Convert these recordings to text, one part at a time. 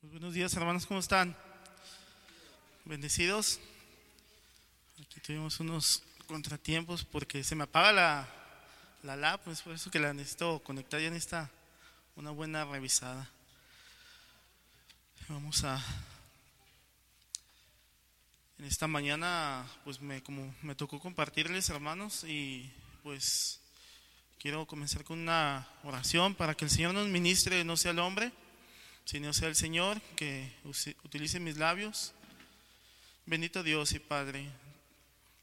Buenos días hermanos, ¿cómo están? Bendecidos. Aquí tuvimos unos contratiempos porque se me apaga la, la lap, es por eso que la necesito conectar ya esta una buena revisada. Vamos a en esta mañana pues me como me tocó compartirles hermanos y pues quiero comenzar con una oración para que el Señor nos ministre, no sea el hombre sino sea el Señor que utilice mis labios. Bendito Dios y Padre,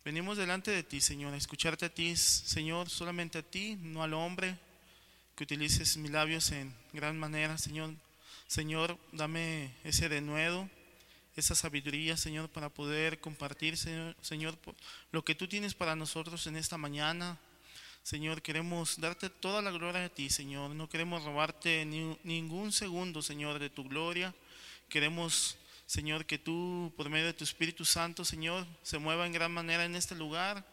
venimos delante de ti, Señor, a escucharte a ti, Señor, solamente a ti, no al hombre, que utilices mis labios en gran manera, Señor. Señor, dame ese denuedo, esa sabiduría, Señor, para poder compartir, Señor, Señor, lo que tú tienes para nosotros en esta mañana. Señor, queremos darte toda la gloria a ti, Señor. No queremos robarte ni, ningún segundo, Señor, de tu gloria. Queremos, Señor, que tú, por medio de tu Espíritu Santo, Señor, se mueva en gran manera en este lugar.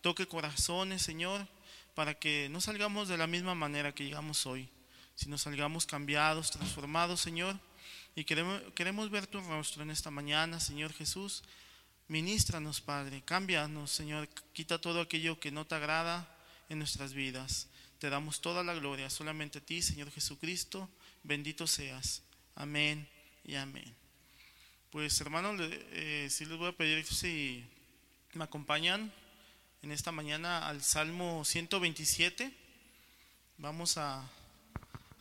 Toque corazones, Señor, para que no salgamos de la misma manera que llegamos hoy, sino salgamos cambiados, transformados, Señor. Y queremos, queremos ver tu rostro en esta mañana, Señor Jesús. Ministranos, Padre. Cámbianos, Señor. Quita todo aquello que no te agrada en nuestras vidas. Te damos toda la gloria solamente a ti, Señor Jesucristo. Bendito seas. Amén y amén. Pues hermanos, eh, les voy a pedir si me acompañan en esta mañana al Salmo 127. Vamos a,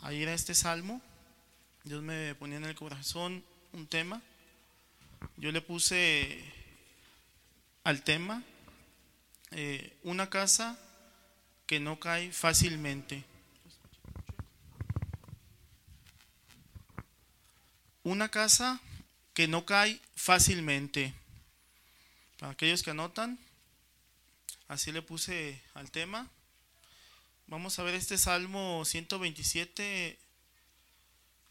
a ir a este Salmo. Dios me ponía en el corazón un tema. Yo le puse al tema eh, una casa que no cae fácilmente. Una casa que no cae fácilmente. Para aquellos que anotan, así le puse al tema. Vamos a ver este Salmo 127.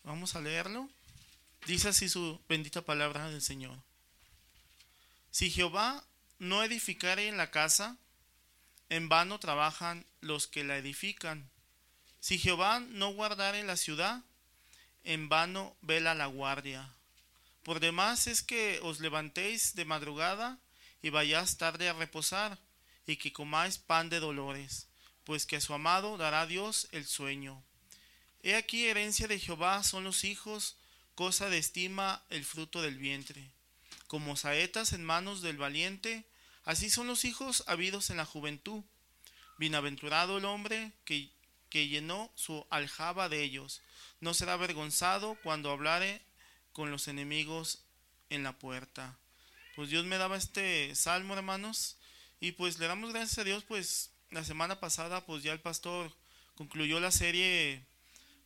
Vamos a leerlo. Dice así su bendita palabra del Señor. Si Jehová no edificare en la casa, en vano trabajan los que la edifican. Si Jehová no guardare la ciudad, en vano vela la guardia. Por demás es que os levantéis de madrugada y vayáis tarde a reposar, y que comáis pan de dolores, pues que a su amado dará Dios el sueño. He aquí herencia de Jehová son los hijos, cosa de estima el fruto del vientre. Como saetas en manos del valiente, Así son los hijos habidos en la juventud. Bienaventurado el hombre que, que llenó su aljaba de ellos. No será avergonzado cuando hablare con los enemigos en la puerta. Pues Dios me daba este salmo, hermanos, y pues le damos gracias a Dios, pues la semana pasada, pues ya el pastor concluyó la serie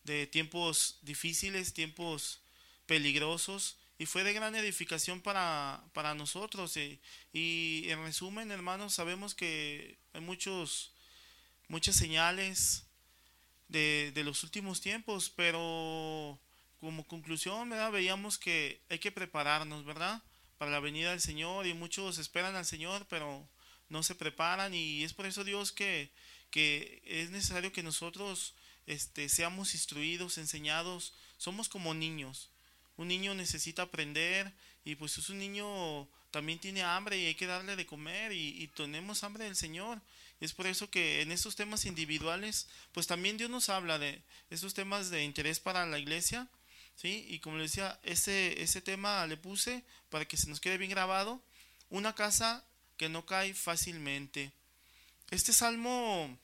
de tiempos difíciles, tiempos peligrosos, y fue de gran edificación para, para nosotros. Y, en resumen, hermanos, sabemos que hay muchos, muchas señales de, de los últimos tiempos, pero como conclusión, ¿verdad? veíamos que hay que prepararnos, ¿verdad? Para la venida del Señor y muchos esperan al Señor, pero no se preparan y es por eso Dios que, que es necesario que nosotros este, seamos instruidos, enseñados, somos como niños un niño necesita aprender y pues es un niño también tiene hambre y hay que darle de comer y, tenemos hambre del Señor. Es por eso que en estos temas individuales, pues también Dios nos habla de esos temas de interés para la iglesia, ¿sí? Y como le decía, ese, ese tema le puse para que se nos quede bien grabado, una casa que no cae fácilmente. Este salmo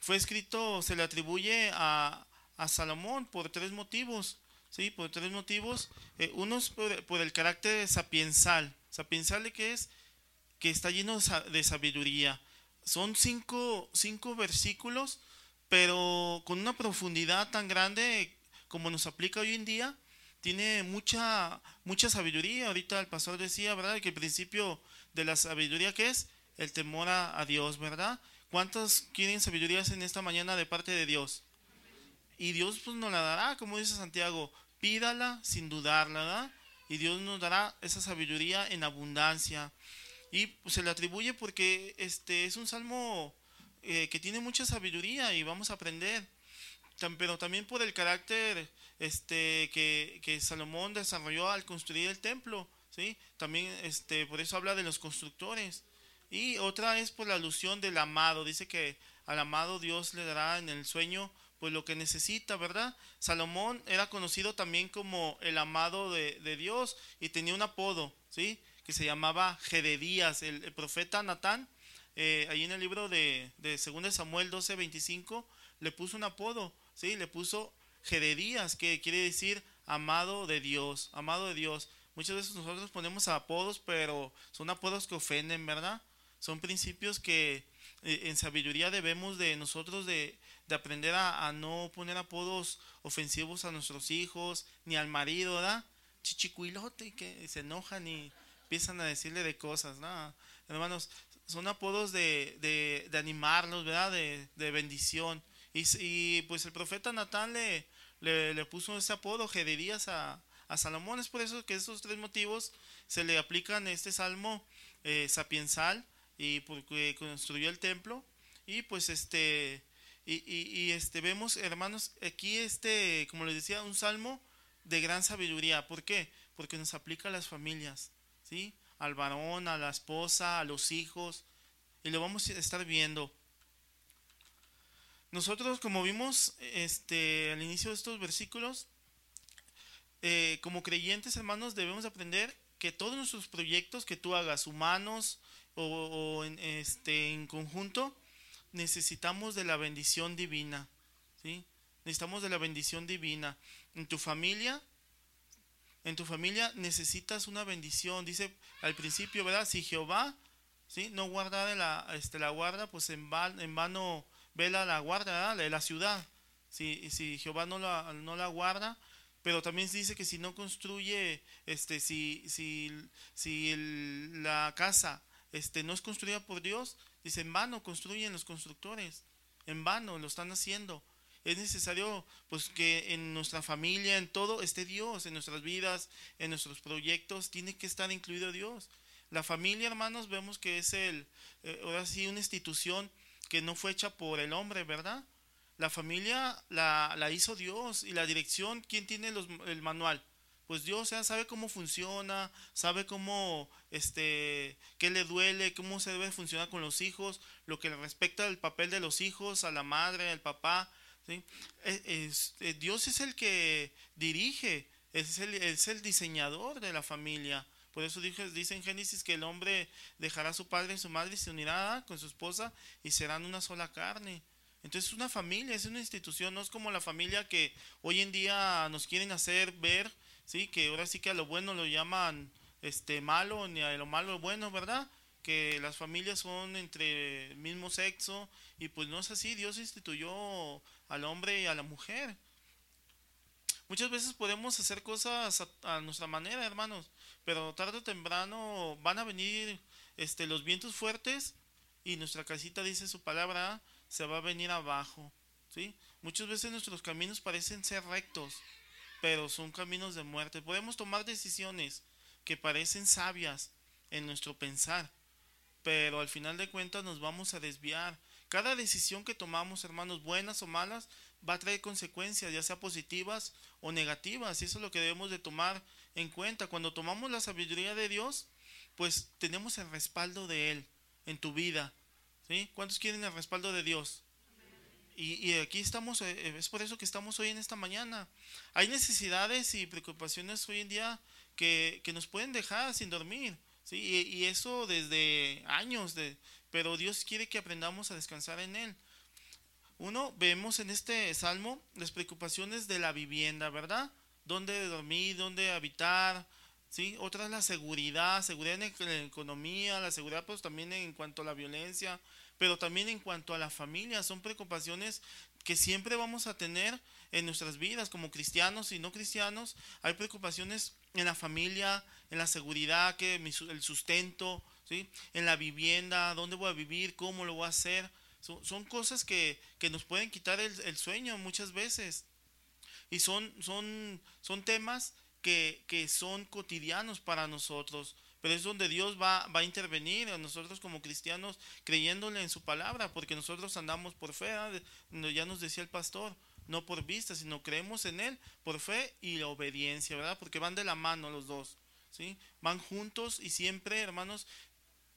fue escrito, se le atribuye a, a Salomón por tres motivos. ¿Sí? Por tres motivos. Eh, uno es por, el carácter sapiensal. Sapiensal que es que está lleno de sabiduría. Son cinco, cinco versículos, pero con una profundidad tan grande como nos aplica hoy en día. Tiene mucha, mucha sabiduría. Ahorita el pastor decía, ¿verdad? Que el principio de la sabiduría que es el temor a, a Dios, ¿verdad? ¿Cuántos quieren sabidurías en esta mañana de parte de Dios? Y Dios pues nos la dará, como dice Santiago, pídala sin dudarla, ¿verdad? Y Dios nos dará esa sabiduría en abundancia. Y pues, se le atribuye porque este es un salmo eh, que tiene mucha sabiduría y vamos a aprender. Pero también por el carácter este, que, que Salomón desarrolló al construir el templo. ¿sí? También este, por eso habla de los constructores. Y otra es por la alusión del amado. Dice que al amado Dios le dará en el sueño pues lo que necesita, ¿verdad? Salomón era conocido también como el amado de, de Dios y tenía un apodo, ¿sí? Que se llamaba Jededías, el, profeta Natán, eh, ahí en el libro de, de 2 Samuel 12, 25, le puso un apodo, ¿sí? Le puso Jededías, que quiere decir amado de Dios, amado de Dios. Muchas veces nosotros ponemos apodos, pero son apodos que ofenden, ¿verdad? Son principios que eh, en sabiduría debemos de nosotros de, aprender a, no poner apodos ofensivos a nuestros hijos, ni al marido, ¿verdad? Chichicuilote, que se enojan y empiezan a decirle de cosas, ¿no? Hermanos, son apodos de, de, de animarlos, ¿verdad? De, de bendición. Y, y, pues el profeta Natán le, le, puso ese apodo, Gedidías, a, a Salomón. Es por eso que esos tres motivos se le aplican este salmo eh, y porque construyó el templo y pues este y, este vemos hermanos aquí este como les decía un salmo de gran sabiduría ¿por qué? porque nos aplica a las familias ¿sí? al varón a la esposa a los hijos y lo vamos a estar viendo nosotros como vimos este al inicio de estos versículos eh, como creyentes hermanos debemos aprender que todos nuestros proyectos que tú hagas humanos o, este, en conjunto, necesitamos de la bendición divina. ¿sí? Necesitamos de la bendición divina. En tu familia, en tu familia necesitas una bendición. Dice al principio, ¿verdad? Si Jehová ¿sí? no guarda la, este, la guarda, pues en, en vano vela la guarda de la ciudad. Si, si Jehová no la, no la guarda, pero también dice que si no construye, este, si, si, si la casa este, no es construida por Dios, dice, en vano construyen los constructores, en vano lo están haciendo. Es necesario pues que en nuestra familia, en todo, esté Dios, en nuestras vidas, en nuestros proyectos, tiene que estar incluido Dios. La familia, hermanos, vemos que es el, eh, ahora sí, una institución que no fue hecha por el hombre, ¿verdad? La familia la, la hizo Dios y la dirección, ¿quién tiene los, el manual? Pues Dios sabe cómo funciona, sabe cómo, este, qué le duele, cómo se debe funcionar con los hijos, lo que respecta al papel de los hijos, a la madre, al papá. E, eh, Dios es el que dirige, es el, diseñador de la familia. Por eso dice en Génesis que el hombre dejará a su padre y su madre y se unirá con su esposa y serán una sola carne. Entonces es una familia, es una institución, no es como la familia que hoy en día nos quieren hacer ver ¿sí? Que ahora sí que a lo bueno lo llaman este malo, ni a lo malo bueno, ¿verdad? Que las familias son entre el mismo sexo y pues no es así, Dios instituyó al hombre y a la mujer. Muchas veces podemos hacer cosas a, nuestra manera, hermanos, pero tarde o temprano van a venir este, los vientos fuertes y nuestra casita, dice su palabra, se va a venir abajo. ¿sí? Muchas veces nuestros caminos parecen ser rectos, pero son caminos de muerte. Podemos tomar decisiones que parecen sabias en nuestro pensar, pero al final de cuentas nos vamos a desviar. Cada decisión que tomamos, hermanos, buenas o malas, va a traer consecuencias, ya sea positivas o negativas, y eso es lo que debemos de tomar en cuenta. Cuando tomamos la sabiduría de Dios, pues tenemos el respaldo de Él en tu vida. ¿sí? ¿Cuántos quieren el respaldo de Dios? Y, aquí estamos, eh, eh, es por eso que estamos hoy en esta mañana. Hay necesidades y preocupaciones hoy en día que, nos pueden dejar sin dormir, ¿sí? Y, eso desde años, de, pero Dios quiere que aprendamos a descansar en Él. Uno, vemos en este salmo las preocupaciones de la vivienda, ¿verdad? Dónde dormir, dónde habitar, ¿sí? Otra es la seguridad, seguridad en la economía, la seguridad pues también en cuanto a la violencia, pero también en cuanto a la familia, son preocupaciones que siempre vamos a tener en nuestras vidas como cristianos y no cristianos. Hay preocupaciones en la familia, en la seguridad, que el sustento, ¿sí? en la vivienda, dónde voy a vivir, cómo lo voy a hacer. Son, cosas que, nos pueden quitar el, sueño muchas veces. Y son, son, son temas que, que son cotidianos para nosotros. Pero es donde Dios va, va a intervenir a nosotros como cristianos creyéndole en su palabra, porque nosotros andamos por fe, ya nos decía el pastor, no por vista, sino creemos en Él por fe y obediencia, ¿verdad? Porque van de la mano los dos, ¿sí? Van juntos y siempre, hermanos,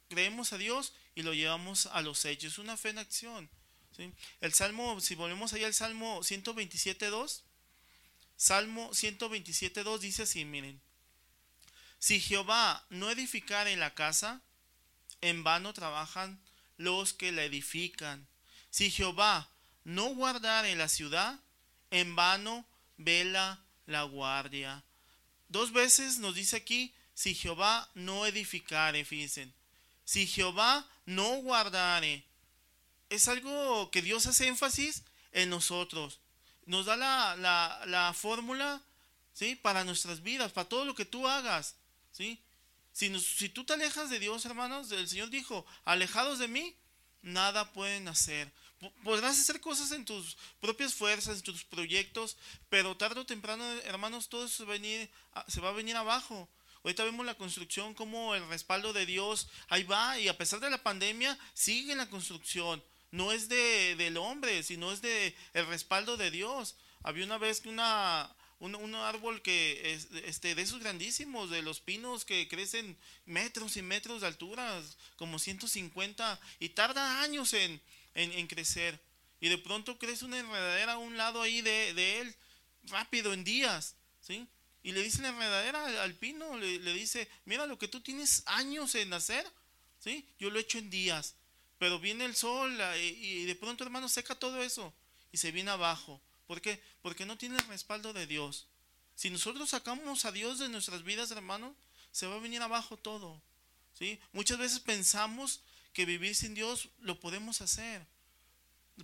creemos a Dios y lo llevamos a los hechos. Es una fe en acción, ¿sí? El Salmo, si volvemos allá al Salmo 127.2, Salmo 127.2 dice así, miren, si Jehová no edificare la casa, en vano trabajan los que la edifican. Si Jehová no guardare la ciudad, en vano vela la guardia. Dos veces nos dice aquí, si Jehová no edificare, fíjense. Si Jehová no guardare. Es algo que Dios hace énfasis en nosotros. Nos da la, la, la fórmula ¿sí? para nuestras vidas, para todo lo que tú hagas. ¿Sí? Si, tú te alejas de Dios, hermanos, el Señor dijo, alejados de mí, nada pueden hacer. Podrás hacer cosas en tus propias fuerzas, en tus proyectos, pero tarde o temprano, hermanos, todo eso se va a venir, se va a venir abajo. Ahorita vemos la construcción como el respaldo de Dios, ahí va, y a pesar de la pandemia, sigue la construcción. No es de, del hombre, sino es de el respaldo de Dios. Había una vez que una, un, árbol que es este, de esos grandísimos, de los pinos que crecen metros y metros de altura, como 150, y tarda años en, en, crecer. Y de pronto crece una enredadera a un lado ahí de, de él, rápido, en días, ¿sí? Y le dice la enredadera al pino, le, dice, mira lo que tú tienes años en hacer, ¿sí? Yo lo he hecho en días. Pero viene el sol y de pronto, hermano, seca todo eso y se viene abajo. ¿Por qué? Porque no tiene respaldo de Dios. Si nosotros sacamos a Dios de nuestras vidas, hermano, se va a venir abajo todo. ¿sí? Muchas veces pensamos que vivir sin Dios lo podemos hacer.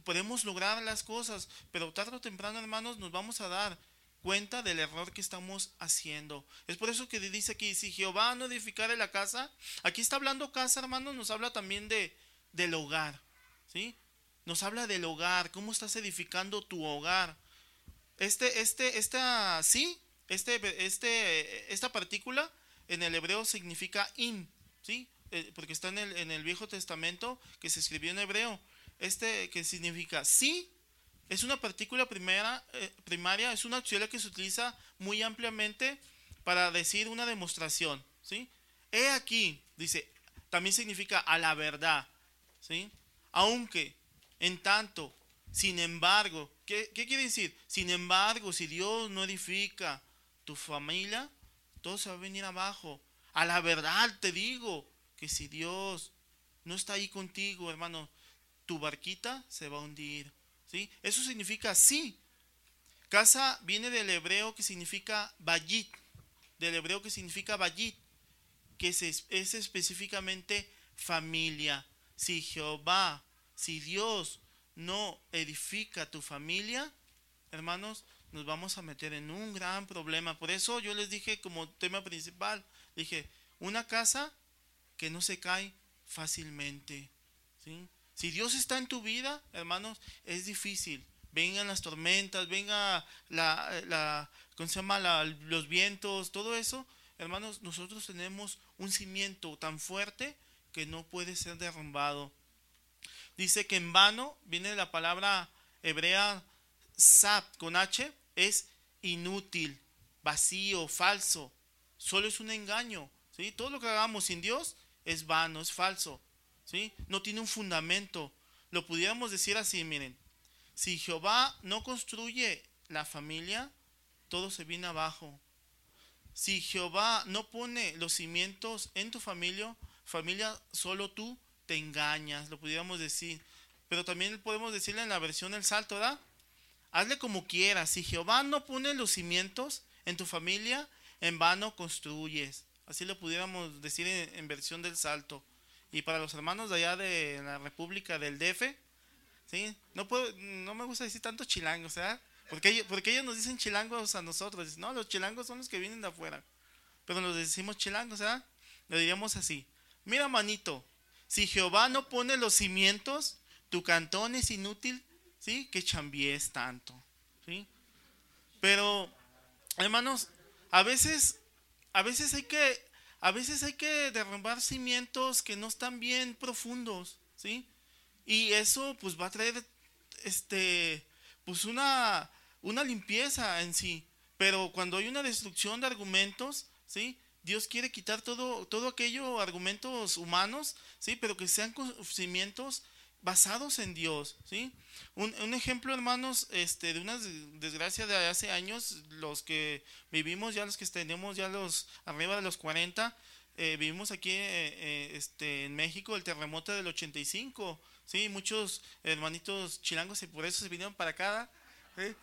Podemos lograr las cosas, pero tarde o temprano, hermanos, nos vamos a dar cuenta del error que estamos haciendo. Es por eso que dice aquí, si Jehová no edificare la casa, aquí está hablando casa, hermanos, nos habla también de del hogar, ¿sí? Nos habla del hogar, cómo estás edificando tu hogar. Este, este, esta, sí, este, este, esta partícula en el hebreo significa in, ¿sí? Eh, porque está en el, en el Viejo Testamento que se escribió en hebreo. Este que significa sí, es una partícula primera, eh, primaria, es una auxiliar que se utiliza muy ampliamente para decir una demostración, ¿sí? He aquí, dice, también significa a la verdad, ¿sí? Aunque en tanto, sin embargo, ¿qué, quiere decir? Sin embargo, si Dios no edifica tu familia, todo se va a venir abajo. A la verdad te digo que si Dios no está ahí contigo, hermano, tu barquita se va a hundir. ¿sí? Eso significa sí. Casa viene del hebreo que significa bayit, del hebreo que significa bayit, que es, es específicamente familia. Si Jehová si Dios no edifica tu familia, hermanos, nos vamos a meter en un gran problema. Por eso yo les dije como tema principal, dije, una casa que no se cae fácilmente. Si Dios está en tu vida, hermanos, es difícil. Vengan las tormentas, venga la, ¿cómo se llama? los vientos, todo eso. Hermanos, nosotros tenemos un cimiento tan fuerte que no puede ser derrumbado dice que en vano viene la palabra hebrea sap con H, es inútil, vacío, falso, solo es un engaño. ¿sí? Todo lo que hagamos sin Dios es vano, es falso. ¿sí? No tiene un fundamento. Lo pudiéramos decir así, miren, si Jehová no construye la familia, todo se viene abajo. Si Jehová no pone los cimientos en tu familia, familia, solo tú te engañas, lo pudiéramos decir. Pero también podemos decirle en la versión del salto, ¿verdad? Hazle como quieras. Si Jehová no pone los cimientos en tu familia, en vano construyes. Así lo pudiéramos decir en, versión del salto. Y para los hermanos de allá de la República del DF, ¿sí? No, puedo, no me gusta decir tanto chilangos, ¿verdad? Porque ellos, porque ellos nos dicen chilangos a nosotros. No, los chilangos son los que vienen de afuera. Pero nos decimos chilangos, ¿verdad? Lo diríamos así. Mira, manito, si Jehová no pone los cimientos, tu cantón es inútil, ¿sí? Que chambies tanto, ¿sí? Pero, hermanos, a veces, a veces hay que, a veces hay que derrumbar cimientos que no están bien profundos, ¿sí? Y eso, pues, va a traer, este, pues, una, una limpieza en sí. Pero cuando hay una destrucción de argumentos, ¿sí? Dios quiere quitar todo, todo aquello, argumentos humanos, ¿sí? Pero que sean conocimientos basados en Dios, ¿sí? Un, un, ejemplo, hermanos, este, de una desgracia de hace años, los que vivimos, ya los que tenemos ya los arriba de los 40, eh, vivimos aquí eh, eh, este, en México el terremoto del 85, ¿sí? Muchos hermanitos chilangos y por eso se vinieron para acá, ¿sí?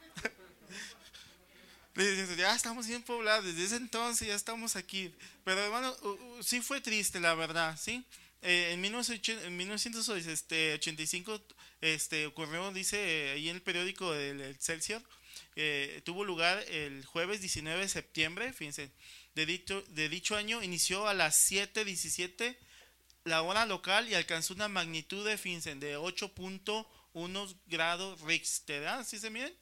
ya estamos bien poblados, desde ese entonces ya estamos aquí. Pero hermano, sí fue triste, la verdad, ¿sí? Eh, en, 1985 este, ocurrió, dice ahí en el periódico del Excelsior, eh, tuvo lugar el jueves 19 de septiembre, fíjense, de dicho, de dicho año, inició a las 7.17 la hora local y alcanzó una magnitud de, fíjense, de 8.1 grados Richter. ¿Sí se miren?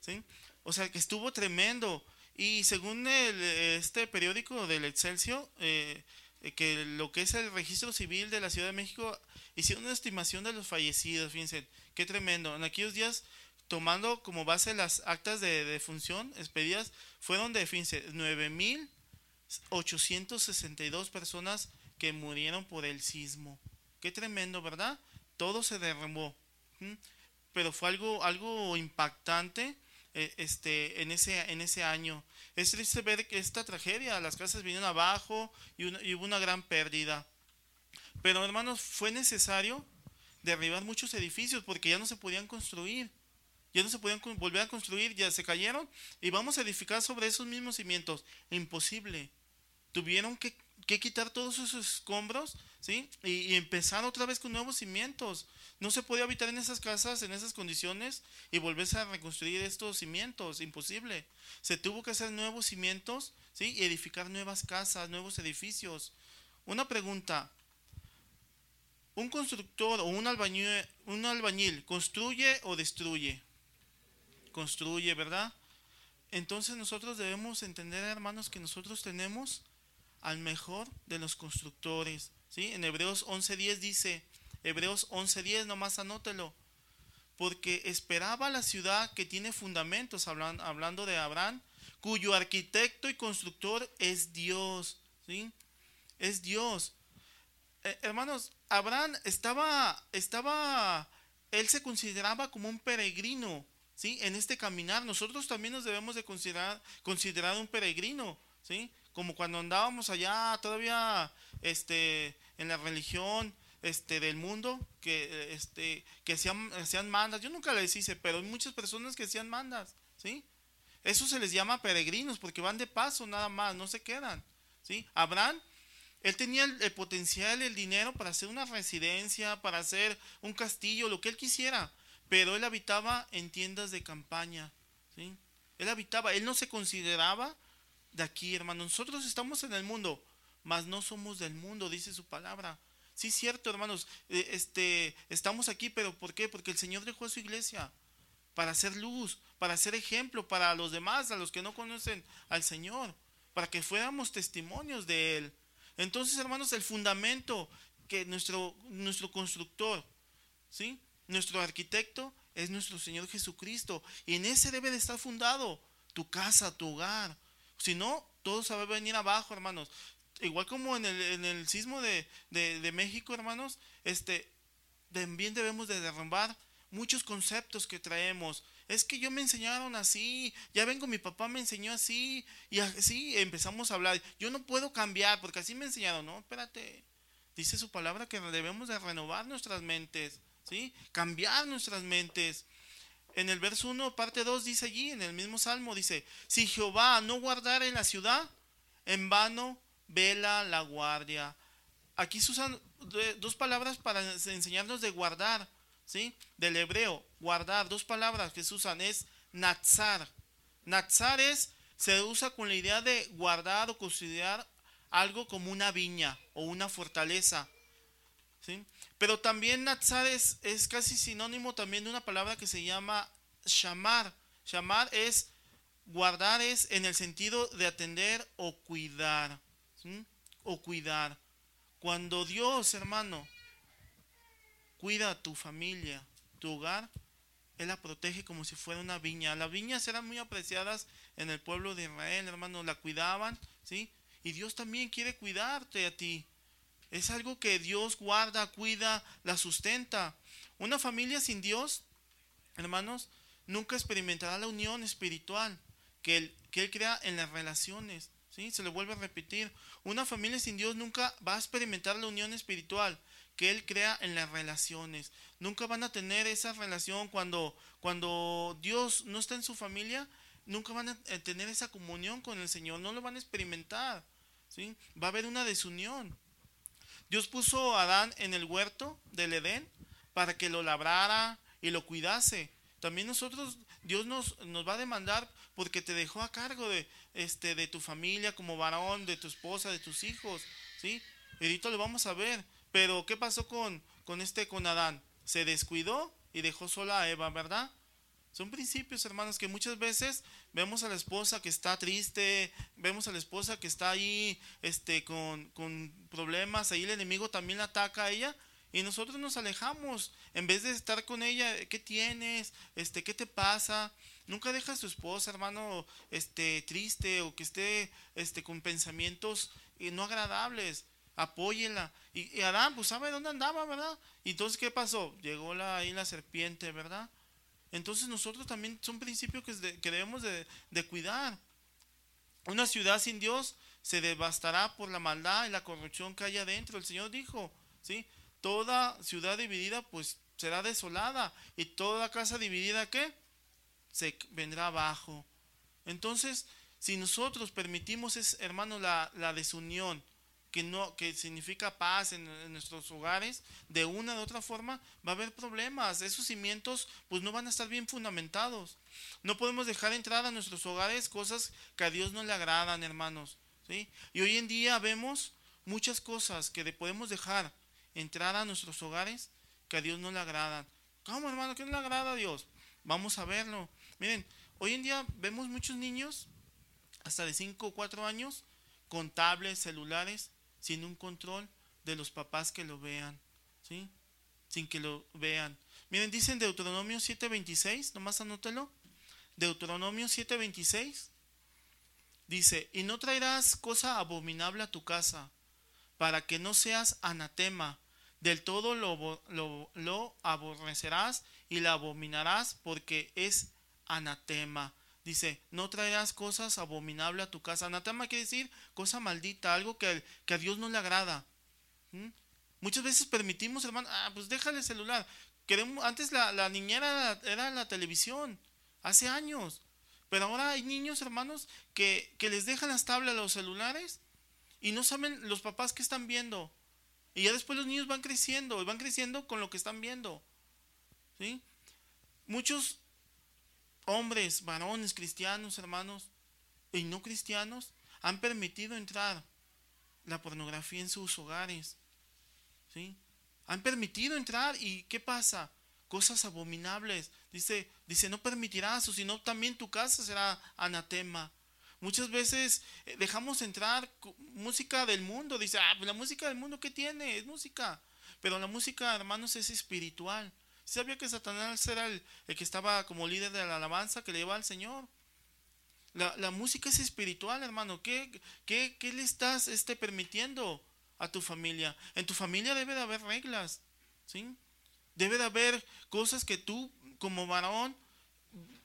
¿Sí? O sea, que estuvo tremendo. Y según el, este periódico del Excelsior, eh, que lo que es el registro civil de la Ciudad de México, hicieron una estimación de los fallecidos, fíjense, qué tremendo. En aquellos días, tomando como base las actas de defunción expedidas, fueron de, fíjense, 9.862 personas que murieron por el sismo. Qué tremendo, ¿verdad? Todo se derrumbó. Pero fue algo, algo impactante eh, este, en, ese, en ese año. Es triste ver que esta tragedia, las casas vinieron abajo y, hubo una gran pérdida. Pero hermanos, fue necesario derribar muchos edificios porque ya no se podían construir. Ya no se podían volver a construir, ya se cayeron y vamos a edificar sobre esos mismos cimientos. Imposible. Tuvieron que, que quitar todos esos escombros ¿sí? y empezar otra vez con nuevos cimientos. No se podía habitar en esas casas, en esas condiciones, y volverse a reconstruir estos cimientos. Imposible. Se tuvo que hacer nuevos cimientos, ¿sí? Y edificar nuevas casas, nuevos edificios. Una pregunta. ¿Un constructor o albañil, un albañil construye o destruye? Construye, ¿verdad? Entonces nosotros debemos entender, hermanos, que nosotros tenemos al mejor de los constructores. ¿sí? En Hebreos 11.10 dice, Hebreos 11:10, nomás anótelo. Porque esperaba la ciudad que tiene fundamentos, hablando de Abraham, cuyo arquitecto y constructor es Dios. ¿sí? Es Dios. Eh, hermanos, Abraham estaba, estaba, él se consideraba como un peregrino, ¿sí? En este caminar. Nosotros también nos debemos de considerar, considerar un peregrino, ¿sí? Como cuando andábamos allá todavía, este, en la religión, este, del mundo que, este, que hacían, hacían mandas. Yo nunca les hice, pero hay muchas personas que hacían mandas, ¿sí? Eso se les llama peregrinos porque van de paso nada más, no se quedan, ¿sí? Abraham, él tenía el, potencial, el dinero para hacer una residencia, para hacer un castillo, lo que él quisiera, pero él habitaba en tiendas de campaña, ¿sí? Él habitaba, él no se consideraba de aquí, hermano. Nosotros estamos en el mundo, mas no somos del mundo, dice su palabra. Sí, cierto, hermanos, eh, este, estamos aquí, pero ¿por qué? Porque el Señor dejó a su iglesia para hacer luz, para ser ejemplo para los demás, a los que no conocen al Señor, para que fuéramos testimonios de Él. Entonces, hermanos, el fundamento que nuestro, nuestro constructor, ¿sí? Nuestro arquitecto es nuestro Señor Jesucristo. Y en ese debe de estar fundado tu casa, tu hogar. Si no, todo se va a venir abajo, hermanos igual como en el, en el sismo de, de, México, hermanos, este, también debemos de derrumbar muchos conceptos que traemos. Es que yo me enseñaron así, ya vengo, mi papá me enseñó así, y así empezamos a hablar. Yo no puedo cambiar porque así me enseñaron, no, espérate. Dice su palabra que debemos de renovar nuestras mentes, ¿sí? Cambiar nuestras mentes. En el verso 1, parte 2 dice allí, en el mismo salmo, dice, si Jehová no guardara en la ciudad, en vano vela la guardia. Aquí se usan dos palabras para enseñarnos de guardar, ¿sí? Del hebreo, guardar, dos palabras que se usan es natsar. Natsar es, se usa con la idea de guardar o considerar algo como una viña o una fortaleza, ¿sí? Pero también natsar es, es casi sinónimo también de una palabra que se llama shamar. Shamar es guardar es en el sentido de atender o cuidar o cuidar. Cuando Dios, hermano, cuida a tu familia, tu hogar, Él la protege como si fuera una viña. Las viñas eran muy apreciadas en el pueblo de Israel, hermano, la cuidaban, ¿sí? Y Dios también quiere cuidarte a ti. Es algo que Dios guarda, cuida, la sustenta. Una familia sin Dios, hermanos, nunca experimentará la unión espiritual que Él, que él crea en las relaciones. ¿sí? Se lo vuelve a repetir. Una familia sin Dios nunca va a experimentar la unión espiritual que Él crea en las relaciones. Nunca van a tener esa relación cuando, cuando Dios no está en su familia, nunca van a eh, tener esa comunión con el Señor, no lo van a experimentar. ¿sí? Va a haber una desunión. Dios puso a Adán en el huerto del Edén para que lo labrara y lo cuidase. También nosotros, Dios nos, nos va a demandar porque te dejó a cargo de, este, de tu familia como varón, de tu esposa, de tus hijos. ¿sí? Ahorita lo vamos a ver. Pero, ¿qué pasó con, con este, con Adán? Se descuidó y dejó sola a Eva, ¿verdad? Son principios, hermanos, que muchas veces vemos a la esposa que está triste, vemos a la esposa que está ahí este, con, con problemas, ahí el enemigo también la ataca a ella y nosotros nos alejamos en vez de estar con ella, ¿qué tienes? Este, ¿qué te pasa? Nunca deja a su esposa, hermano, este, triste o que esté este, con pensamientos eh, no agradables apóyela. Y, Adán, pues sabe dónde andaba, ¿verdad? Y entonces, ¿qué pasó? Llegó la, ahí la serpiente, ¿verdad? Entonces nosotros también son principios que, debemos de, de, cuidar. Una ciudad sin Dios se devastará por la maldad y la corrupción que hay adentro. El Señor dijo, ¿sí? Toda ciudad dividida, pues será desolada. Y toda casa dividida, ¿qué? Se vendrá abajo. Entonces, si nosotros permitimos, es, hermano, la desunión, que no que significa paz en, nuestros hogares de una de otra forma va a haber problemas. Esos cimientos pues no van a estar bien fundamentados. No podemos dejar entrar a nuestros hogares cosas que a Dios no le agradan hermanos ¿sí? y hoy en día vemos muchas cosas que podemos dejar entrar a nuestros hogares que a Dios no le agradan. Cómo hermano que no le agrada a Dios vamos a verlo. Miren hoy en día vemos muchos niños hasta de 5 o 4 años con tablets celulares sin un control de los papás que lo vean, ¿sí? Sin que lo vean. Miren, dicen Deuteronomio 7:26, nomás anótelo. Deuteronomio 7:26 dice, y no traerás cosa abominable a tu casa, para que no seas anatema, del todo lo, lo, lo aborrecerás y la abominarás porque es anatema. Dice, no traerás cosas abominables a tu casa. Anatema quiere decir cosa maldita, algo que, que a Dios no le agrada. ¿Mm? Muchas veces permitimos, hermano, ah, pues déjale el celular. Queremos, antes la, la niñera era, la televisión, hace años. Pero ahora hay niños, hermanos, que, que les dejan las tablas los celulares y no saben los papás que están viendo. Y ya después los niños van creciendo, y van creciendo con lo que están viendo. ¿Sí? Muchos hombres, varones, cristianos, hermanos, y no cristianos, han permitido entrar la pornografía en sus hogares. ¿Sí? Han permitido entrar y ¿qué pasa? Cosas abominables. Dice, dice, no permitirás, o si no, también tu casa será anatema. Muchas veces eh, dejamos entrar música del mundo. Dice, ah, pues la música del mundo, ¿qué tiene? Es música. Pero la música, hermanos, es espiritual. ¿Sabía que Satanás era el, que estaba como líder de la alabanza que le lleva al Señor? La, música es espiritual, hermano. ¿Qué, qué, qué le estás este, permitiendo a tu familia? En tu familia debe de haber reglas, ¿sí? Debe de haber cosas que tú, como varón,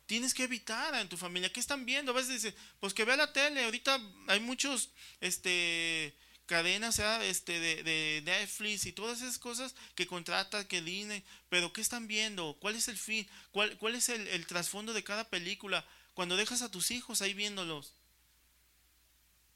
tienes que evitar en tu familia. ¿Qué están viendo? A veces dicen, pues que vea la tele. Ahorita hay muchos, este cadenas este, de, Netflix y todas esas cosas que contratan, que Disney, pero ¿qué están viendo? ¿Cuál es el fin? ¿Cuál, cuál es el, trasfondo de cada película? Cuando dejas a tus hijos ahí viéndolos.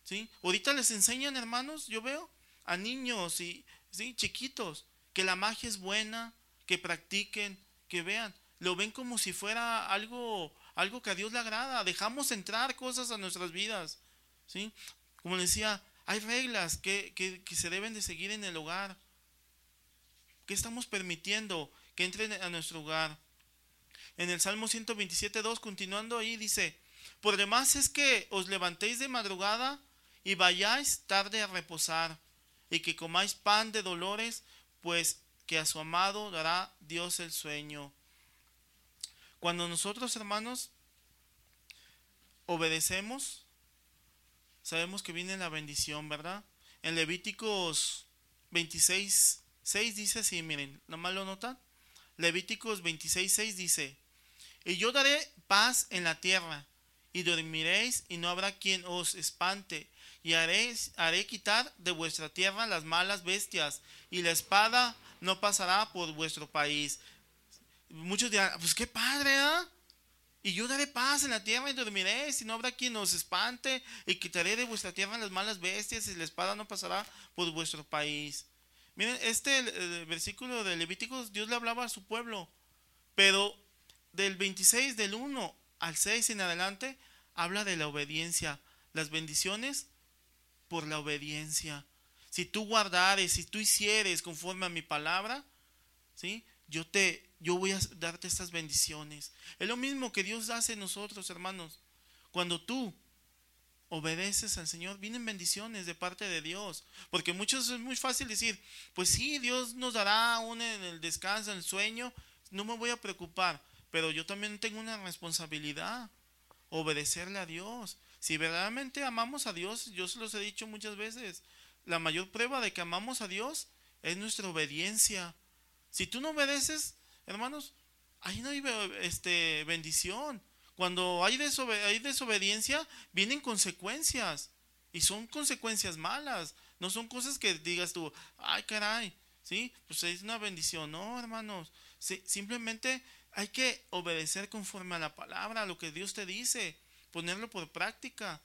¿Sí? Ahorita les enseñan, hermanos, yo veo, a niños y ¿sí? chiquitos, que la magia es buena, que practiquen, que vean. Lo ven como si fuera algo, algo que a Dios le agrada. Dejamos entrar cosas a nuestras vidas. ¿Sí? Como decía, hay reglas que, que, se deben de seguir en el hogar. ¿Qué estamos permitiendo que entren a nuestro hogar? En el Salmo 127.2, continuando ahí, dice, por demás es que os levantéis de madrugada y vayáis tarde a reposar, y que comáis pan de dolores, pues que a su amado dará Dios el sueño. Cuando nosotros, hermanos, obedecemos, sabemos que viene la bendición, ¿verdad? En Levíticos 26, 6 dice así, miren, nomás lo notan. Levíticos 26, 6 dice, y yo daré paz en la tierra, y dormiréis, y no habrá quien os espante, y haré, haré quitar de vuestra tierra las malas bestias, y la espada no pasará por vuestro país. Muchos dirán, pues qué padre, ¿ah? Y yo daré paz en la tierra y dormiréis, y no habrá quien os espante, y quitaré de vuestra tierra las malas bestias, y la espada no pasará por vuestro país. Miren, este versículo de Levíticos, Dios le hablaba a su pueblo, pero del 26, del 1 al 6 en adelante, habla de la obediencia, las bendiciones por la obediencia. Si tú guardares, si tú hicieres conforme a mi palabra, ¿sí? Yo te yo voy a darte estas bendiciones. Es lo mismo que Dios hace en nosotros, hermanos. Cuando tú obedeces al Señor, vienen bendiciones de parte de Dios. Porque muchos es muy fácil decir, pues sí, Dios nos dará un en el descanso, en el sueño, no me voy a preocupar. Pero yo también tengo una responsabilidad, obedecerle a Dios. Si verdaderamente amamos a Dios, yo se los he dicho muchas veces, la mayor prueba de que amamos a Dios es nuestra obediencia. Si tú no obedeces, hermanos, ahí no hay este, bendición. Cuando hay, hay desobediencia, vienen consecuencias. Y son consecuencias malas. No son cosas que digas tú, ay caray, ¿sí? Pues es una bendición. No, hermanos. simplemente hay que obedecer conforme a la palabra, a lo que Dios te dice, ponerlo por práctica.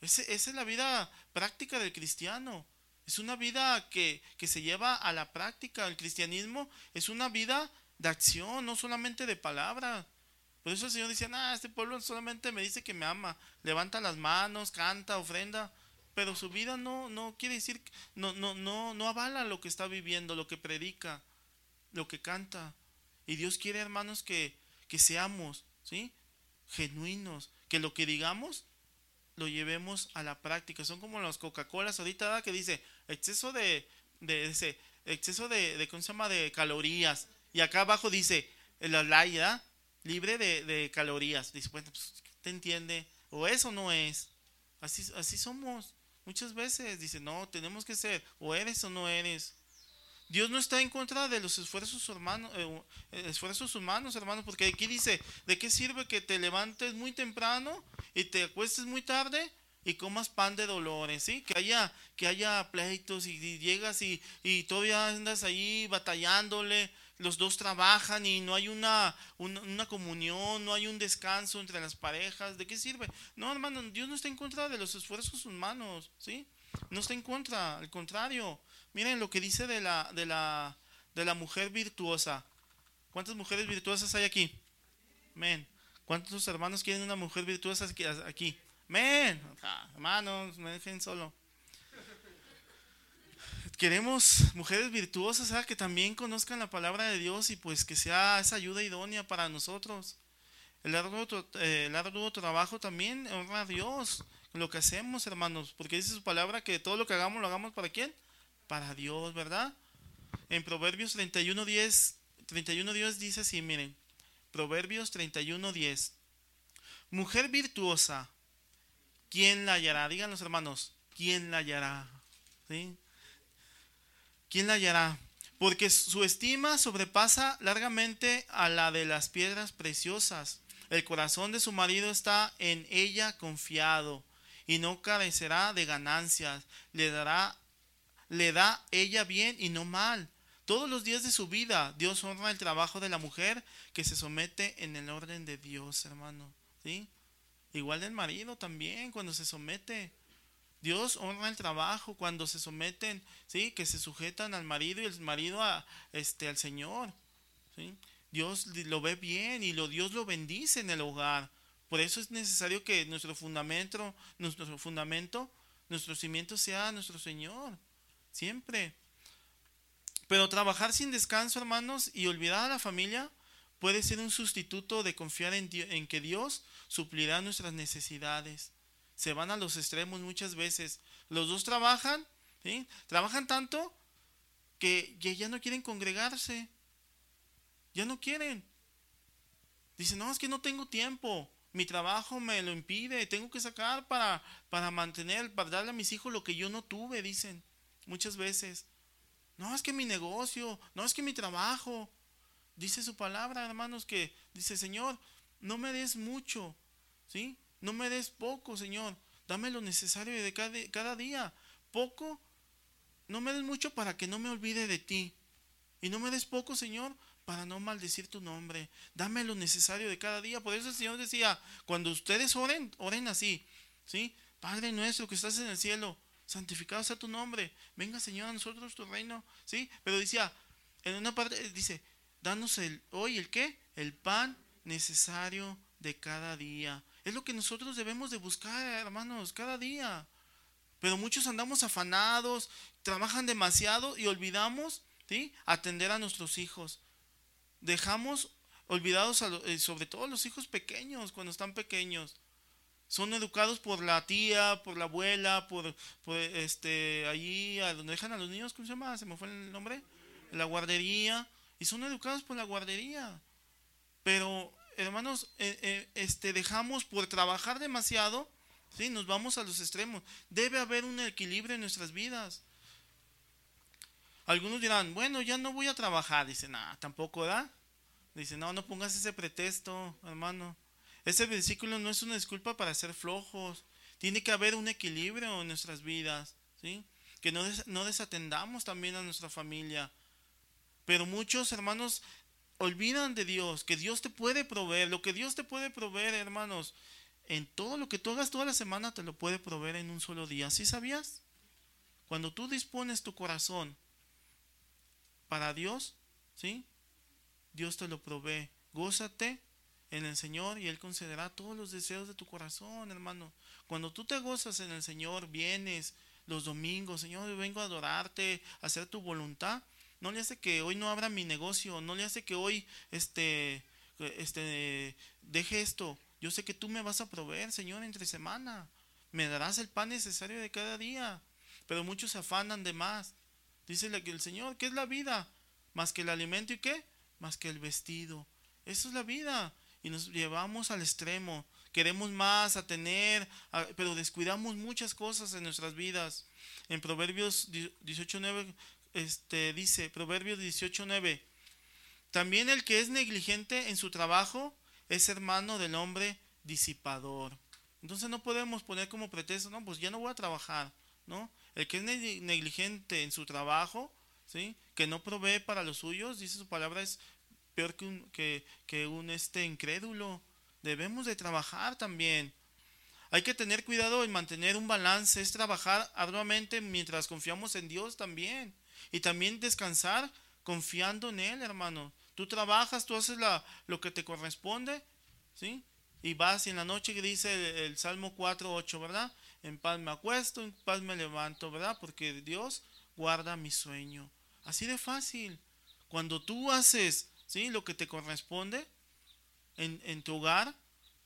esa es la vida práctica del cristiano. Es una vida que, que, se lleva a la práctica. El cristianismo es una vida de acción, no solamente de palabra. Por eso el Señor dice, ah, este pueblo solamente me dice que me ama. Levanta las manos, canta, ofrenda. Pero su vida no, no quiere decir, no, no, no, no avala lo que está viviendo, lo que predica, lo que canta. Y Dios quiere, hermanos, que, que seamos, ¿sí? Genuinos, que lo que digamos lo llevemos a la práctica. Son como las Coca-Colas ahorita que dice exceso de, de ese, exceso de, de, ¿cómo se llama? De calorías. Y acá abajo dice, la laya libre de, calorías. Dice, bueno, pues, ¿te entiende? O eso no es. Así, así somos. Muchas veces dice, no, tenemos que ser, o eres o no eres. Dios no está en contra de los esfuerzos humanos, eh, esfuerzos humanos, hermanos, porque aquí dice, ¿de qué sirve que te levantes muy temprano y te acuestes muy tarde y comas pan de dolores, ¿sí? Que haya, que haya pleitos y, llegas y, y, todavía andas ahí batallándole, los dos trabajan y no hay una, una, comunión, no hay un descanso entre las parejas, ¿de qué sirve? No, hermano, Dios no está en contra de los esfuerzos humanos, ¿sí? No está en contra, al contrario, Miren lo que dice de la, de la, de la mujer virtuosa. ¿Cuántas mujeres virtuosas hay aquí? Men. ¿Cuántos hermanos quieren una mujer virtuosa aquí? Men. Ah, hermanos, me dejen solo. Queremos mujeres virtuosas que también conozcan la palabra de Dios y pues que sea esa ayuda idónea para nosotros. El arduo, eh, trabajo también honra a Dios lo que hacemos, hermanos, porque dice su palabra que todo lo que hagamos lo hagamos para quién? para Dios, ¿verdad? En Proverbios 31, 10, 31, dice así, miren, Proverbios 31, 10. Mujer virtuosa, ¿quién la hallará? Digan los hermanos, ¿quién la hallará? ¿Sí? ¿Quién la hallará? Porque su estima sobrepasa largamente a la de las piedras preciosas. El corazón de su marido está en ella confiado y no carecerá de ganancias. Le dará le da ella bien y no mal. Todos los días de su vida, Dios honra el trabajo de la mujer que se somete en el orden de Dios, hermano. ¿Sí? Igual del marido también, cuando se somete. Dios honra el trabajo cuando se someten, ¿sí? Que se sujetan al marido y el marido a, este, al Señor. ¿sí? Dios lo ve bien y lo, Dios lo bendice en el hogar. Por eso es necesario que nuestro fundamento, nuestro fundamento, nuestro cimiento sea nuestro Señor siempre. Pero trabajar sin descanso, hermanos, y olvidar a la familia puede ser un sustituto de confiar en, en que Dios suplirá nuestras necesidades. Se van a los extremos muchas veces. Los dos trabajan, ¿sí? Trabajan tanto que ya no quieren congregarse. Ya no quieren. Dice, no, es que no tengo tiempo. Mi trabajo me lo impide. Tengo que sacar para, para mantener, para darle a mis hijos lo que yo no tuve, dicen muchas veces. No, es que mi negocio, no, es que mi trabajo. Dice su palabra, hermanos, que dice, Señor, no me des mucho, ¿sí? No me des poco, Señor. Dame lo necesario de cada, día. Poco, no me des mucho para que no me olvide de ti. Y no me des poco, Señor, para no maldecir tu nombre. Dame lo necesario de cada día. Por eso el Señor decía, cuando ustedes oren, oren así, ¿sí? Padre nuestro que estás en el cielo, santificado sea tu nombre. Venga, Señor, a nosotros tu reino, ¿sí? Pero decía, en una parte dice, danos el hoy el qué? El pan necesario de cada día. Es lo que nosotros debemos de buscar, hermanos, cada día. Pero muchos andamos afanados, trabajan demasiado y olvidamos, ¿sí? Atender a nuestros hijos. Dejamos olvidados eh, sobre todo los hijos pequeños, cuando están pequeños. Son educados por la tía, por la abuela, por, por este, allí, a donde dejan a los niños, ¿cómo se llama? ¿Se me fue el nombre? La guardería. Y son educados por la guardería. Pero, hermanos, eh, eh, este, dejamos por trabajar demasiado, ¿sí? Nos vamos a los extremos. Debe haber un equilibrio en nuestras vidas. Algunos dirán, bueno, ya no voy a trabajar. Dicen, ah, tampoco da. Dicen, no, no pongas ese pretexto, hermano. Ese versículo no es una disculpa para ser flojos. Tiene que haber un equilibrio en nuestras vidas, ¿sí? Que no, no desatendamos también a nuestra familia. Pero muchos hermanos olvidan de Dios, que Dios te puede proveer. Lo que Dios te puede proveer, hermanos, en todo lo que tú hagas toda la semana te lo puede proveer en un solo día. ¿Sí sabías? Cuando tú dispones tu corazón para Dios, ¿sí? Dios te lo provee. Gózate en el Señor y Él concederá todos los deseos de tu corazón, hermano. Cuando tú te gozas en el Señor, vienes los domingos, Señor, vengo a adorarte, a hacer tu voluntad. No le hace que hoy no abra mi negocio, no le hace que hoy este, este, deje esto. Yo sé que tú me vas a proveer, Señor, entre semana. Me darás el pan necesario de cada día. Pero muchos se afanan de más. Dice el Señor, ¿qué es la vida? Más que el alimento y qué? Más que el vestido. Eso es la vida. Y nos llevamos al extremo. Queremos más, a tener, pero descuidamos muchas cosas en nuestras vidas. En Proverbios 18.9 este, dice, Proverbios 18.9, también el que es negligente en su trabajo es hermano del hombre disipador. Entonces no podemos poner como pretexto, no, pues ya no voy a trabajar, ¿no? El que es negligente en su trabajo, ¿sí? que no provee para los suyos, dice su palabra, es peor que un, que, que un este incrédulo. Debemos de trabajar también. Hay que tener cuidado en mantener un balance, es trabajar arduamente mientras confiamos en Dios también. Y también descansar confiando en Él, hermano. Tú trabajas, tú haces la, lo que te corresponde, ¿sí? Y vas y en la noche dice el, el Salmo 4, 8, ¿verdad? en paz me acuesto, en paz me levanto, ¿verdad? Porque Dios guarda mi sueño. Así de fácil. Cuando tú haces ¿sí? lo que te corresponde en, en tu hogar,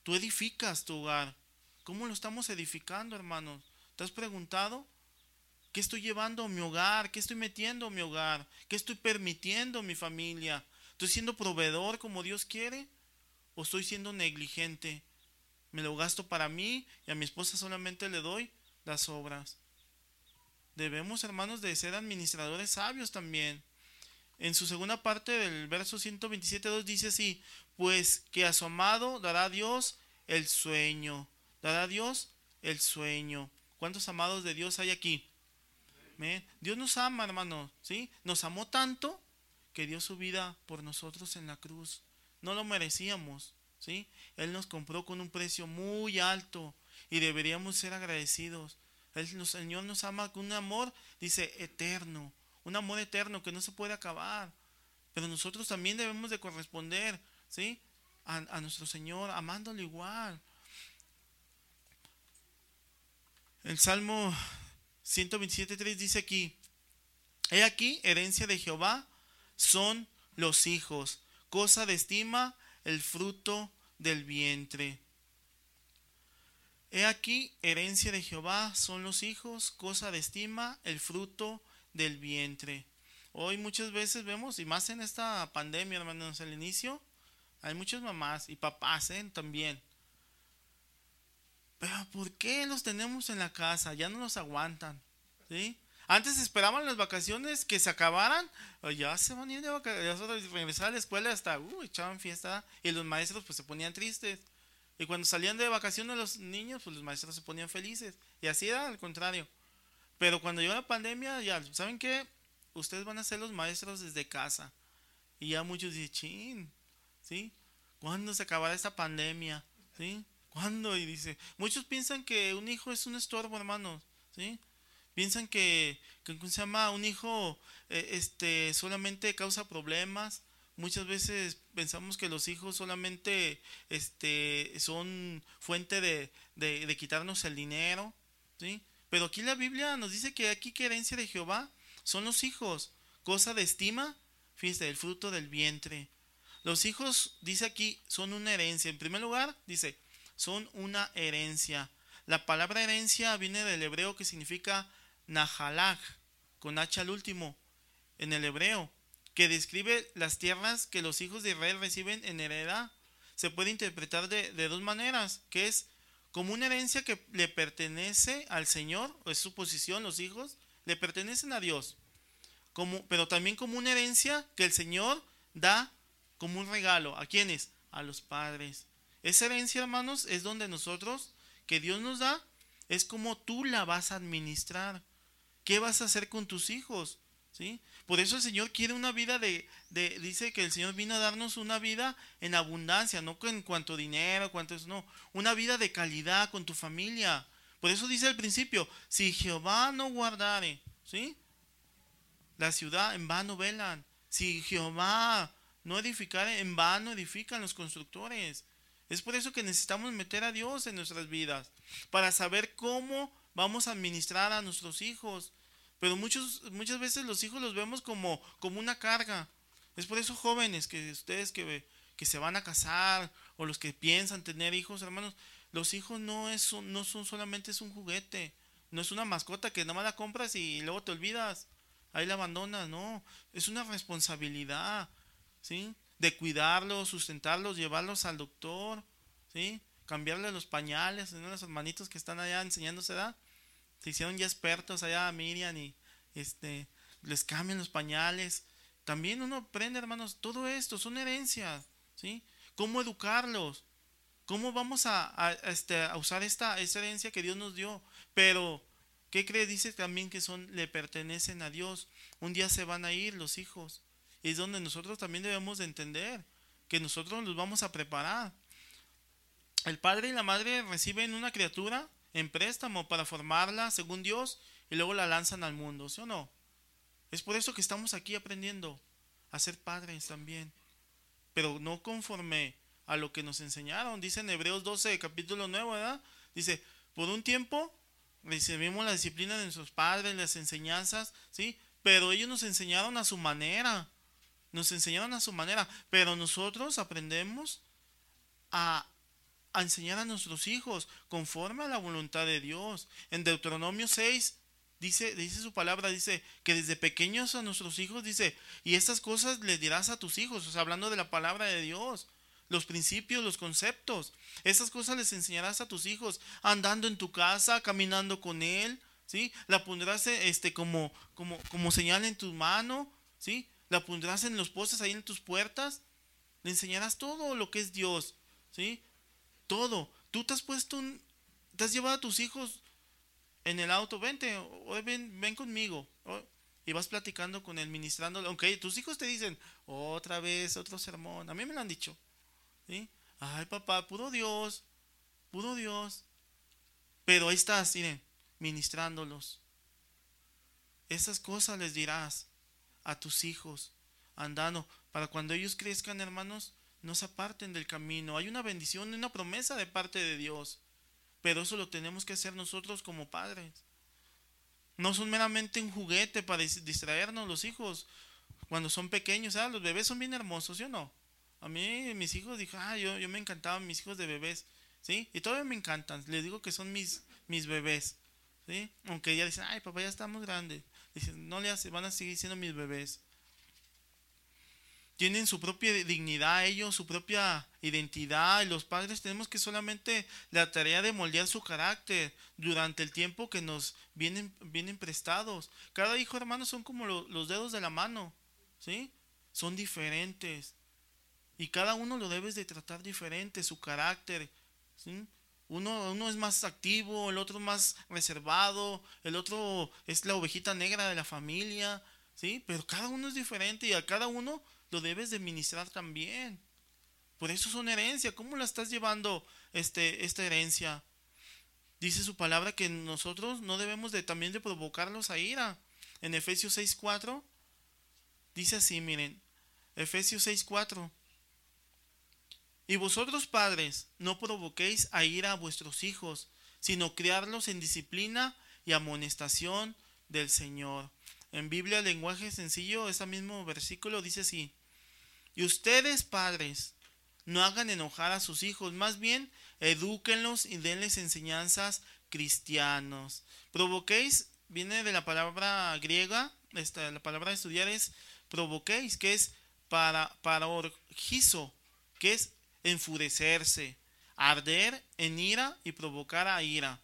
tú edificas tu hogar. ¿Cómo lo estamos edificando, hermanos? ¿Te has preguntado? ¿Qué estoy llevando a mi hogar? ¿Qué estoy metiendo a mi hogar? ¿Qué estoy permitiendo a mi familia? ¿Estoy siendo proveedor como Dios quiere? ¿O estoy siendo negligente? me lo gasto para mí y a mi esposa solamente le doy las obras. Debemos, hermanos, de ser administradores sabios también. En su segunda parte del verso 127.2 dice así, pues que a su amado dará Dios el sueño. Dará Dios el sueño. ¿Cuántos amados de Dios hay aquí? Dios nos ama, hermano, ¿sí? Nos amó tanto que dio su vida por nosotros en la cruz. No lo merecíamos. ¿sí? Él nos compró con un precio muy alto y deberíamos ser agradecidos. El Señor nos ama con un amor, dice, eterno, un amor eterno que no se puede acabar. Pero nosotros también debemos de corresponder, ¿sí? A nuestro Señor, amándolo igual. El Salmo 127.3 dice aquí, He aquí, herencia de Jehová son los hijos, cosa de estima el fruto del vientre. He aquí, herencia de Jehová son los hijos, cosa de estima, el fruto del vientre. Hoy muchas veces vemos, y más en esta pandemia, hermanos, al inicio, Hay muchas mamás y papás ¿eh? también. Pero ¿por qué los tenemos en la casa? Ya no los aguantan. ¿sí? Antes esperaban las vacaciones que se acabaran, ya se van a ir de vacaciones, regresar a la escuela hasta, uh, echaban fiesta, y los maestros pues se ponían tristes. Y cuando salían de vacaciones los niños, pues los maestros se ponían felices. Y así era al contrario. Pero cuando llegó la pandemia, ya, ¿saben qué? Ustedes van a ser los maestros desde casa. Y ya muchos dicen, chin, ¿sí? ¿Cuándo se acabará esta pandemia? ¿Sí? Y dice, muchos piensan que un hijo es un estorbo, hermanos, ¿sí? Piensan que, que se llama? Un hijo eh, este, solamente causa problemas. Muchas veces pensamos que los hijos solamente este, son fuente de, de, quitarnos el dinero. ¿sí? Pero aquí la Biblia nos dice que aquí que herencia de Jehová son los hijos, cosa de estima, fíjate, el fruto del vientre. Los hijos, dice aquí, son una herencia. En primer lugar, dice, son una herencia. La palabra herencia viene del hebreo que significa Nahalach, con H al último, en el hebreo, que describe las tierras que los hijos de Israel reciben en heredad. Se puede interpretar de, dos maneras, que es como una herencia que le pertenece al Señor, o es su posición, los hijos, le pertenecen a Dios. Como, pero también como una herencia que el Señor da como un regalo. ¿A quiénes? A los padres. Esa herencia, hermanos, es donde nosotros, que Dios nos da, es como tú la vas a administrar. ¿Qué vas a hacer con tus hijos? ¿Sí? Por eso el Señor quiere una vida de, dice que el Señor vino a darnos una vida en abundancia, no en cuanto dinero, cuanto es, no, una vida de calidad con tu familia. Por eso dice al principio, si Jehová no guardare, ¿sí? La ciudad en vano velan. Si Jehová no edificare, en vano edifican los constructores. Es por eso que necesitamos meter a Dios en nuestras vidas, para saber cómo vamos a administrar a nuestros hijos. Pero muchos, muchas veces los hijos los vemos como, como una carga. Es por eso jóvenes, que ustedes que, que se van a casar o los que piensan tener hijos, hermanos, los hijos no, es, no son solamente es un juguete, no es una mascota que nada más la compras y luego te olvidas, ahí la abandonas, no, es una responsabilidad, ¿sí? De cuidarlos, sustentarlos, llevarlos al doctor, ¿sí? Cambiarle los pañales, los hermanitos que están allá enseñándose edad, se hicieron ya expertos allá Miriam y este, les cambian los pañales. También uno aprende, hermanos, todo esto son herencias, ¿sí? ¿Cómo educarlos? ¿Cómo vamos a, este, a usar esta, esta, herencia que Dios nos dio? Pero, ¿qué cree? Dice también que son, le pertenecen a Dios. Un día se van a ir los hijos. Es donde nosotros también debemos de entender que nosotros los vamos a preparar. El padre y la madre reciben una criatura en préstamo para formarla según Dios y luego la lanzan al mundo, ¿sí o no? Es por eso que estamos aquí aprendiendo a ser padres también, pero no conforme a lo que nos enseñaron. Dice en Hebreos 12, capítulo 9, ¿verdad? Dice, por un tiempo recibimos la disciplina de nuestros padres, las enseñanzas, ¿sí? Pero ellos nos enseñaron a su manera, nos enseñaron a su manera, pero nosotros aprendemos a a enseñar a nuestros hijos conforme a la voluntad de Dios. En Deuteronomio 6 dice, dice su palabra, dice que desde pequeños a nuestros hijos dice, y estas cosas les dirás a tus hijos, o sea, hablando de la palabra de Dios, los principios, los conceptos. Estas cosas les enseñarás a tus hijos andando en tu casa, caminando con él, ¿sí? La pondrás este como como como señal en tu mano, ¿sí? La pondrás en los postes ahí en tus puertas. Le enseñarás todo lo que es Dios, ¿sí? todo. Tú te has puesto un, te has llevado a tus hijos en el auto, vente, ven, ven conmigo. y vas platicando con él, ministrando. Aunque tus hijos te dicen, otra vez, otro sermón. A mí me lo han dicho. ¿sí? Ay, papá, pudo Dios, pudo Dios. Pero ahí estás, miren, ministrándolos. Esas cosas les dirás a tus hijos, andando, para cuando ellos crezcan, hermanos, no se aparten del camino. Hay una bendición, una promesa de parte de Dios. Pero eso lo tenemos que hacer nosotros como padres. No son meramente un juguete para distraernos los hijos cuando son pequeños. Los bebés son bien hermosos, ¿sí o no? A mí, mis hijos, dije, ah, yo, yo me encantaban mis hijos de bebés, ¿sí? Y todavía me encantan. Les digo que son mis, mis bebés, ¿sí? Aunque ya dicen, ay, papá, ya estamos grandes. Dicen, no le van a seguir siendo mis bebés. tienen su propia dignidad ellos, su propia identidad, y los padres tenemos que solamente la tarea de moldear su carácter durante el tiempo que nos vienen, vienen prestados. Cada hijo, hermano, son como los dedos de la mano, ¿sí? Son diferentes. Y cada uno lo debes de tratar diferente, su carácter, ¿sí? Uno, uno es más activo, el otro más reservado, el otro es la ovejita negra de la familia, ¿sí? Pero cada uno es diferente y a cada uno lo debes de ministrar también. Por eso es una herencia. ¿Cómo la estás llevando este, esta herencia? Dice su palabra que nosotros no debemos de también de provocarlos a ira. En Efesios 6.4 dice así, miren, Efesios 6.4. Y vosotros padres, no provoquéis a ira a vuestros hijos, sino criarlos en disciplina y amonestación del Señor. En Biblia, lenguaje sencillo, ese mismo versículo dice así. Y ustedes, padres, no hagan enojar a sus hijos, más bien edúquenlos y denles enseñanzas cristianos. Provoquéis, viene de la palabra griega, esta, la palabra estudiar es provoquéis, que es para, para orgizo, que es enfurecerse, arder en ira y provocar a ira.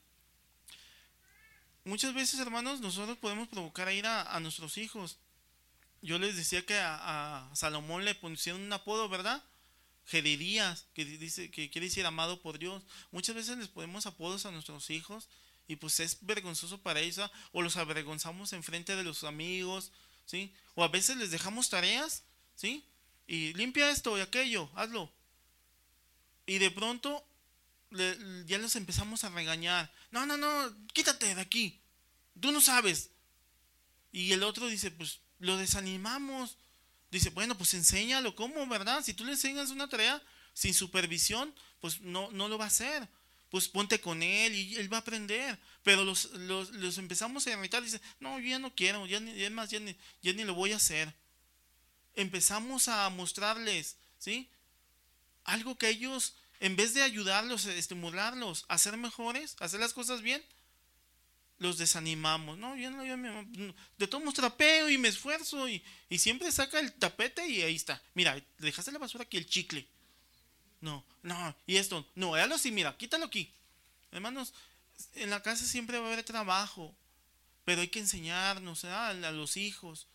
Muchas veces, hermanos, nosotros podemos provocar a ira a nuestros hijos. Yo les decía que a, Salomón le pusieron un apodo, ¿verdad? Jedidías, que dice que quiere decir amado por Dios. Muchas veces les ponemos apodos a nuestros hijos y pues es vergonzoso para ellos, o los avergonzamos en frente de los amigos, ¿sí? O a veces les dejamos tareas, ¿sí? Y limpia esto y aquello, hazlo. Y de pronto ya los empezamos a regañar. No, no, no, quítate de aquí. Tú no sabes. Y el otro dice, pues lo desanimamos. Dice, bueno, pues enséñalo, ¿cómo, verdad? Si tú le enseñas una tarea sin supervisión, pues no, no lo va a hacer. Pues ponte con él y él va a aprender. Pero los, los, empezamos a irritar. Dice, no, yo ya no quiero, ya ni, más, ya ni, ya ni lo voy a hacer. Empezamos a mostrarles, ¿sí? Algo que ellos, en vez de ayudarlos, estimularlos a ser mejores, hacer las cosas bien, los desanimamos. No, yo no, yo me, de todo trapeo y me esfuerzo y, y, siempre saca el tapete y ahí está. Mira, dejaste la basura aquí, el chicle. No, no, y esto, no, hazlo así, mira, quítalo aquí. Hermanos, en la casa siempre va a haber trabajo, pero hay que enseñarnos a los hijos.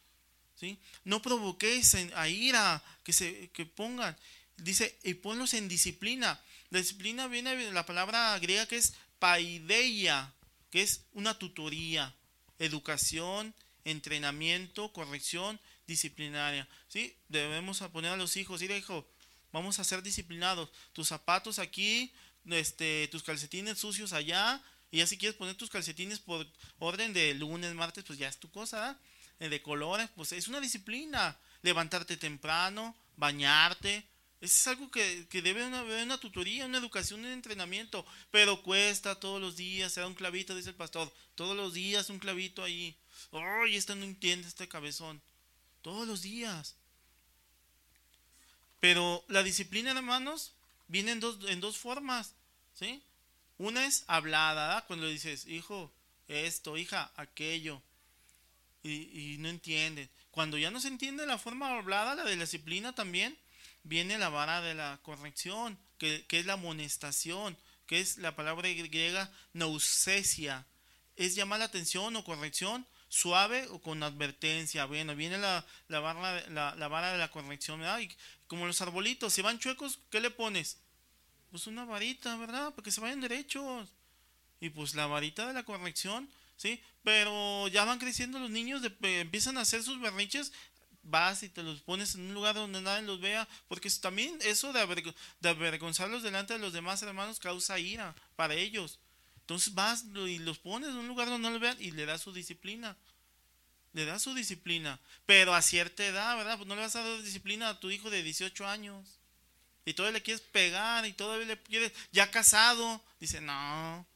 ¿sí? No provoquéis a ira que se que pongan. Dice, y ponlos en disciplina. La disciplina viene de la palabra griega que es paideia, que es una tutoría, educación, entrenamiento, corrección disciplinaria. ¿sí? Debemos poner a los hijos, ir hijo, vamos a ser disciplinados. Tus zapatos aquí, este, tus calcetines sucios allá, y ya si quieres poner tus calcetines por orden de lunes, martes, pues ya es tu cosa, eh, de colores, pues es una disciplina. Levantarte temprano, bañarte, es algo que, debe haber una, tutoría, una educación, un entrenamiento, pero cuesta todos los días, se da un clavito, dice el pastor, todos los días un clavito ahí. ¡Ay, este no entiende este cabezón! Todos los días. Pero la disciplina, hermanos, viene en dos, en dos formas, ¿sí? Una es hablada, cuando dices, hijo, esto, hija, aquello, y, y no entienden. Cuando ya no se entiende la forma hablada, la de la disciplina también, viene la vara de la corrección, que, es la amonestación, que es la palabra griega nausesia. Es llamar la atención o corrección suave o con advertencia. Bueno, viene la, la, vara, la, vara de la corrección, ¿verdad? como los arbolitos, si van chuecos, ¿qué le pones? Pues una varita, ¿verdad? Para que se vayan derechos. Y pues la varita de la corrección, ¿sí? Pero ya van creciendo los niños, de, empiezan a hacer sus berrinches vas y te los pones en un lugar donde nadie los vea, porque también eso de, avergonzarlos delante de los demás hermanos causa ira para ellos. Entonces vas y los pones en un lugar donde no los vean y le das su disciplina. Le das su disciplina. Pero a cierta edad, ¿verdad? Pues no le vas a dar disciplina a tu hijo de 18 años. Y todavía le quieres pegar y todavía le quieres, ya casado. Dice, no.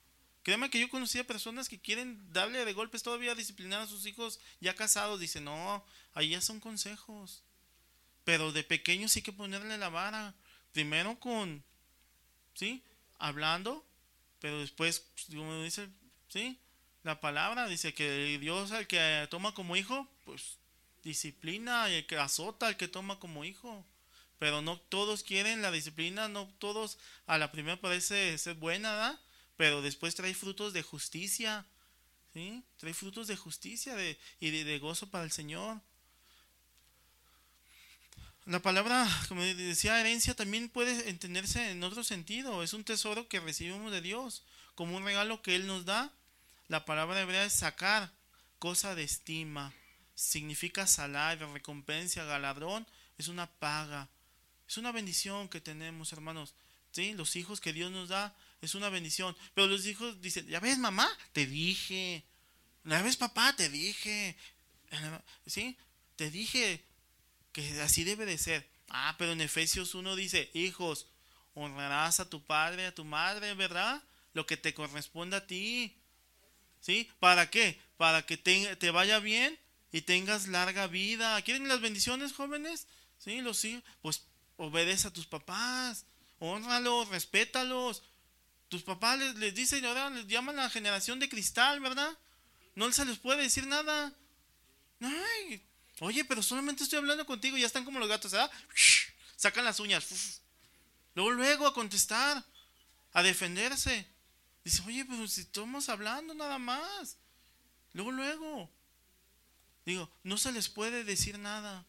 Créeme que yo conocía personas que quieren darle de golpes todavía disciplinar a sus hijos ya casados. Dice, no, ahí ya son consejos. Pero de pequeño sí que ponerle la vara. Primero con, ¿sí? Hablando, pero después, como dice, ¿sí? La palabra dice que Dios al que toma como hijo, pues disciplina, y el que azota, el que toma como hijo. Pero no todos quieren la disciplina, no todos a la primera parece ser buena, ¿verdad? Pero después trae frutos de justicia, ¿sí? Trae frutos de justicia y de, gozo para el Señor. La palabra, como decía, herencia también puede entenderse en otro sentido. Es un tesoro que recibimos de Dios, como un regalo que Él nos da. La palabra hebrea es sacar, cosa de estima. Significa salario, recompensa, galardón. Es una paga. Es una bendición que tenemos, hermanos. ¿Sí? Los hijos que Dios nos da es una bendición. Pero los hijos dicen, ya ves, mamá, te dije. Ya ves, papá, te dije. ¿Sí? Te dije que así debe de ser. Ah, pero en Efesios 1 dice, hijos, honrarás a tu padre, a tu madre, ¿verdad? Lo que te corresponde a ti. ¿Sí? ¿Para qué? Para que te, te vaya bien y tengas larga vida. ¿Quieren las bendiciones, jóvenes? ¿Sí? Los hijos. Pues obedece a tus papás, honralos, respétalos. Tus papás les, les dicen, ahora les llaman la generación de cristal, ¿verdad? No se les puede decir nada. Ay, oye, pero solamente estoy hablando contigo, ya están como los gatos, ¿verdad? Sacan las uñas. Luego, luego a contestar, a defenderse. Dice, oye, pero si estamos hablando nada más. Luego, luego. Digo, no se les puede decir nada.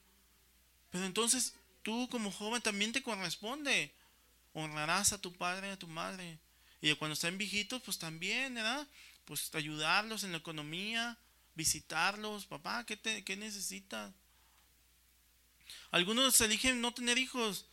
Pero entonces tú como joven también te corresponde. Honrarás a tu padre y a tu madre. Y cuando estén viejitos, pues también, ¿verdad? Pues ayudarlos en la economía, visitarlos. Papá, ¿qué, te, qué necesitas? Algunos eligen no tener hijos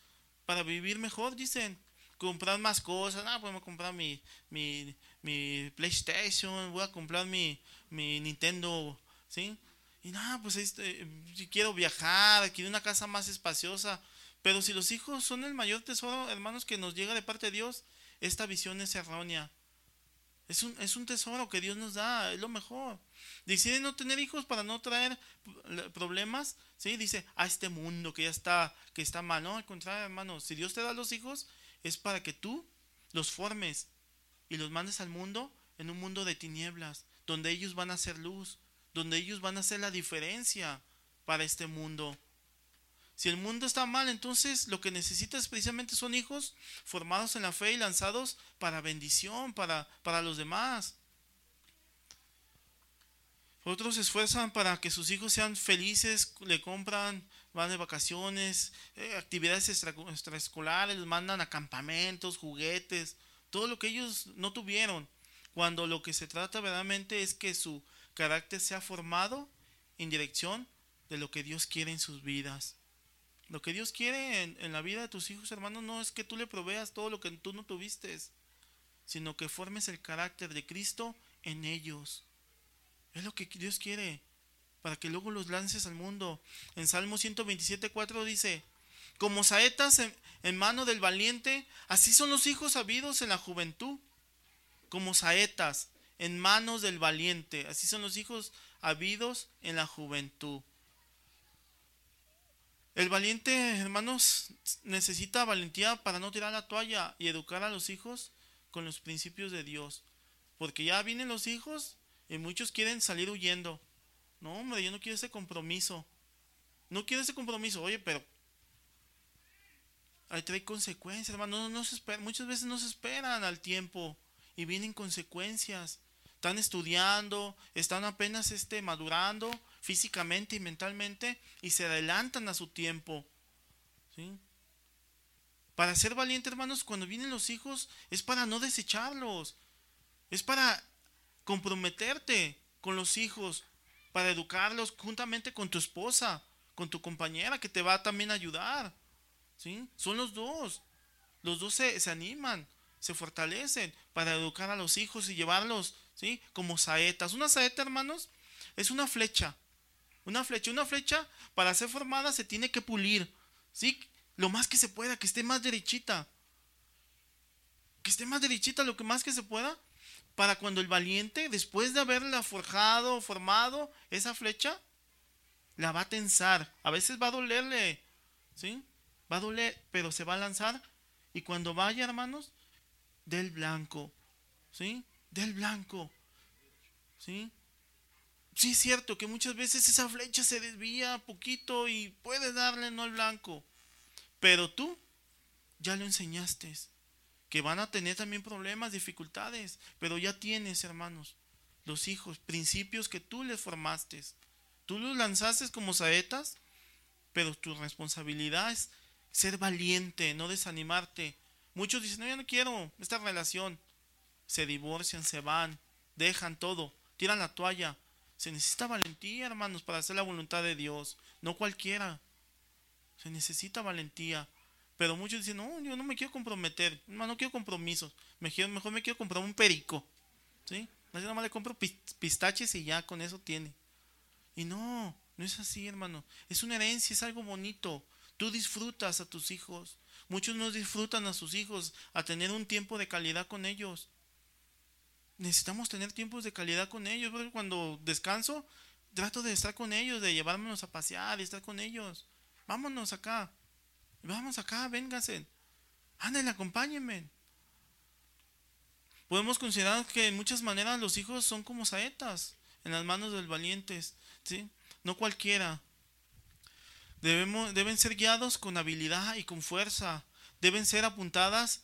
para vivir mejor, dicen. Comprar más cosas. Ah, pues voy a comprar mi, mi, mi PlayStation, voy a comprar mi, mi Nintendo, ¿sí? Y nada, pues este, quiero viajar, quiero una casa más espaciosa. Pero si los hijos son el mayor tesoro, hermanos, que nos llega de parte de Dios, esta visión es errónea. Es un, es un tesoro que Dios nos da, es lo mejor. Deciden no tener hijos para no traer problemas, ¿sí? Dice, a este mundo que ya está, que está mal. No, al contrario, hermanos, si Dios te da los hijos, es para que tú los formes y los mandes al mundo en un mundo de tinieblas, donde ellos van a ser luz, donde ellos van a hacer la diferencia para este mundo. Si el mundo está mal, entonces lo que necesitas precisamente son hijos formados en la fe y lanzados para bendición, para, para los demás. Otros se esfuerzan para que sus hijos sean felices, le compran, van de vacaciones, eh, actividades extraescolares, mandan a campamentos, juguetes, todo lo que ellos no tuvieron. Cuando lo que se trata verdaderamente es que su carácter sea formado en dirección de lo que Dios quiere en sus vidas. Lo que Dios quiere en, la vida de tus hijos, hermanos, no es que tú le proveas todo lo que tú no tuviste, sino que formes el carácter de Cristo en ellos. Es lo que Dios quiere, para que luego los lances al mundo. En Salmo 127.4 dice, como saetas en, en mano del valiente, así son los hijos habidos en la juventud. Como saetas en manos del valiente. Así son los hijos habidos en la juventud. El valiente, hermanos, necesita valentía para no tirar la toalla y educar a los hijos con los principios de Dios. Porque ya vienen los hijos y muchos quieren salir huyendo. No, hombre, yo no quiero ese compromiso. No quiero ese compromiso. Oye, pero ahí trae consecuencias, hermano. No, muchas veces no se esperan al tiempo y vienen consecuencias están estudiando, están apenas este, madurando físicamente y mentalmente y se adelantan a su tiempo. Para ser valiente, hermanos, cuando vienen los hijos, es para no desecharlos, es para comprometerte con los hijos, para educarlos juntamente con tu esposa, con tu compañera que te va también a ayudar. ¿sí? Son los dos. Los dos se, se animan, se fortalecen para educar a los hijos y llevarlos ¿sí? Como saetas. Una saeta, hermanos, es una flecha. Una flecha, una flecha para ser formada se tiene que pulir, ¿sí? Lo más que se pueda, que esté más derechita. Que esté más derechita lo que más que se pueda para cuando el valiente, después de haberla forjado, formado esa flecha, la va a tensar. A veces va a dolerle, ¿sí? Va a doler, pero se va a lanzar. Y cuando vaya, hermanos, del blanco, ¿sí? del blanco. ¿Sí? Sí es cierto que muchas veces esa flecha se desvía poquito y puede darle no al blanco. Pero tú ya lo enseñaste. Que van a tener también problemas, dificultades. Pero ya tienes, hermanos, los hijos, principios que tú les formaste. Tú los lanzaste como saetas, pero tu responsabilidad es ser valiente, no desanimarte. Muchos dicen, no, yo no quiero esta relación. Se divorcian, se van, dejan todo, tiran la toalla. Se necesita valentía, hermanos, para hacer la voluntad de Dios. No cualquiera. Se necesita valentía. Pero muchos dicen, no, yo no me quiero comprometer. No, no quiero compromisos. Mejor, me quiero comprar un perico. ¿Sí? Nada más le compro pistaches y ya con eso tiene. Y no, no es así, hermano. Es una herencia, es algo bonito. Tú disfrutas a tus hijos. Muchos no disfrutan a sus hijos a tener un tiempo de calidad con ellos necesitamos tener tiempos de calidad con ellos. Porque cuando descanso, trato de estar con ellos, de llevármelos a pasear y estar con ellos. Vámonos acá. Vamos acá, vénganse. Ándale, acompáñenme. Podemos considerar que en muchas maneras los hijos son como saetas en las manos del valientes, ¿sí? No cualquiera. Debemos, deben ser guiados con habilidad y con fuerza. Deben ser apuntadas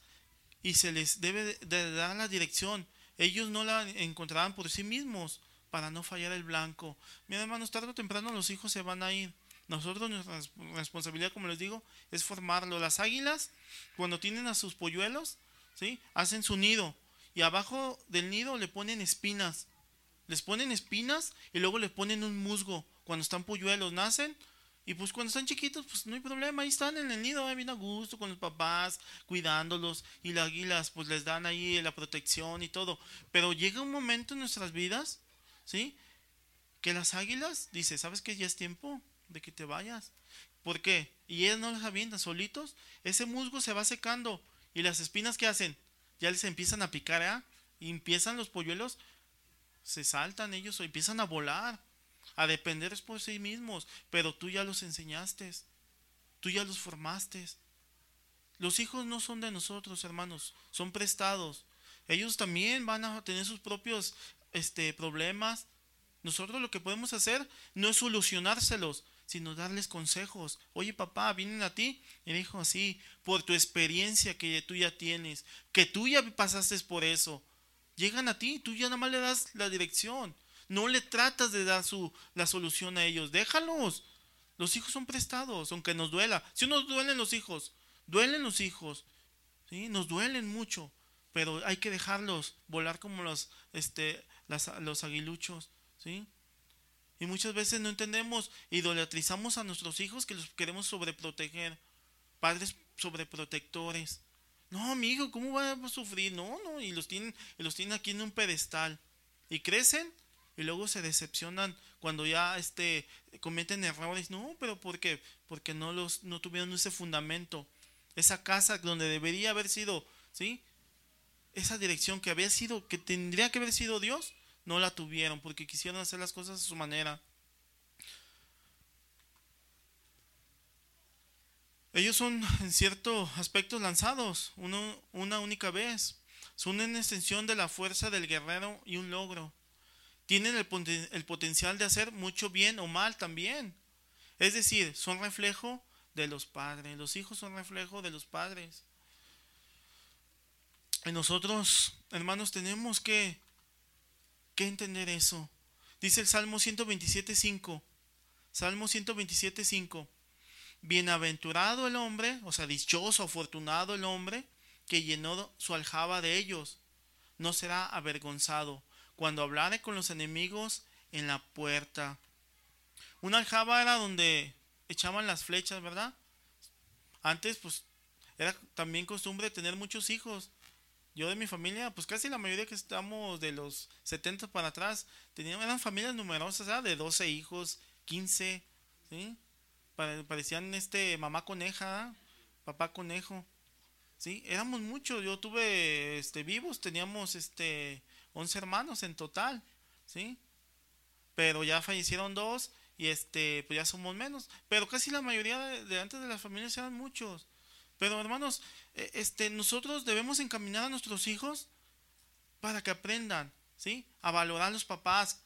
y se les debe de dar la dirección ellos no la encontraban por sí mismos para no fallar el blanco. Mi hermanos, tarde o temprano los hijos se van a ir. Nosotros nuestra responsabilidad, como les digo, es formarlo. Las águilas, cuando tienen a sus polluelos, ¿sí? hacen su nido y abajo del nido le ponen espinas. Les ponen espinas y luego le ponen un musgo. Cuando están polluelos, nacen y pues cuando están chiquitos, pues no hay problema, ahí están en el nido, eh, bien a gusto con los papás, cuidándolos, y las águilas pues les dan ahí la protección y todo. Pero llega un momento en nuestras vidas, ¿sí? Que las águilas, dice, ¿sabes que ya es tiempo de que te vayas? ¿Por qué? Y ellas no las avientan solitos, ese musgo se va secando, y las espinas que hacen, ya les empiezan a picar, ¿eh? Y empiezan los polluelos, se saltan ellos o empiezan a volar a depender por sí mismos, pero tú ya los enseñaste, tú ya los formaste. Los hijos no son de nosotros, hermanos, son prestados. Ellos también van a tener sus propios este, problemas. Nosotros lo que podemos hacer no es solucionárselos, sino darles consejos. Oye, papá, vienen a ti. Y dijo así, por tu experiencia que tú ya tienes, que tú ya pasaste por eso. Llegan a ti, tú ya nada más le das la dirección. No le tratas de dar su, la solución a ellos. Déjalos. Los hijos son prestados, aunque nos duela. Si nos duelen los hijos, duelen los hijos. ¿sí? Nos duelen mucho. Pero hay que dejarlos volar como los, este, los aguiluchos. ¿sí? Y muchas veces no entendemos, idolatrizamos a nuestros hijos que los queremos sobreproteger. Padres sobreprotectores. No, amigo, ¿cómo va a sufrir? No, no, y los tienen, y los tienen aquí en un pedestal. Y crecen y luego se decepcionan cuando ya este cometen errores. No, pero ¿por qué? Porque no los no tuvieron ese fundamento, esa casa donde debería haber sido, ¿sí? Esa dirección que había sido que tendría que haber sido Dios, no la tuvieron porque quisieron hacer las cosas a su manera. Ellos son en cierto aspecto lanzados una única vez. Son una extensión de la fuerza del guerrero y un logro tienen el, potencial de hacer mucho bien o mal también. Es decir, son reflejo de los padres. Los hijos son reflejo de los padres. Y nosotros, hermanos, tenemos que, que entender eso. Dice el Salmo 127.5. Salmo 127.5. Bienaventurado el hombre, o sea, dichoso, afortunado el hombre que llenó su aljaba de ellos. No será avergonzado cuando hablare con los enemigos en la puerta. Una aljaba era donde echaban las flechas, ¿verdad? Antes, pues, era también costumbre tener muchos hijos. Yo de mi familia, pues casi la mayoría que estamos de los 70 para atrás, tenían, eran familias numerosas, ¿verdad? De 12 hijos, 15, ¿sí? Parecían este mamá coneja, papá conejo. Sí, éramos muchos. Yo tuve este vivos, teníamos este 11 hermanos en total, ¿sí? Pero ya fallecieron dos y este, pues ya somos menos. Pero casi la mayoría de, antes de las familias eran muchos. Pero hermanos, e, este, nosotros debemos encaminar a nuestros hijos para que aprendan, ¿sí? A valorar a los papás.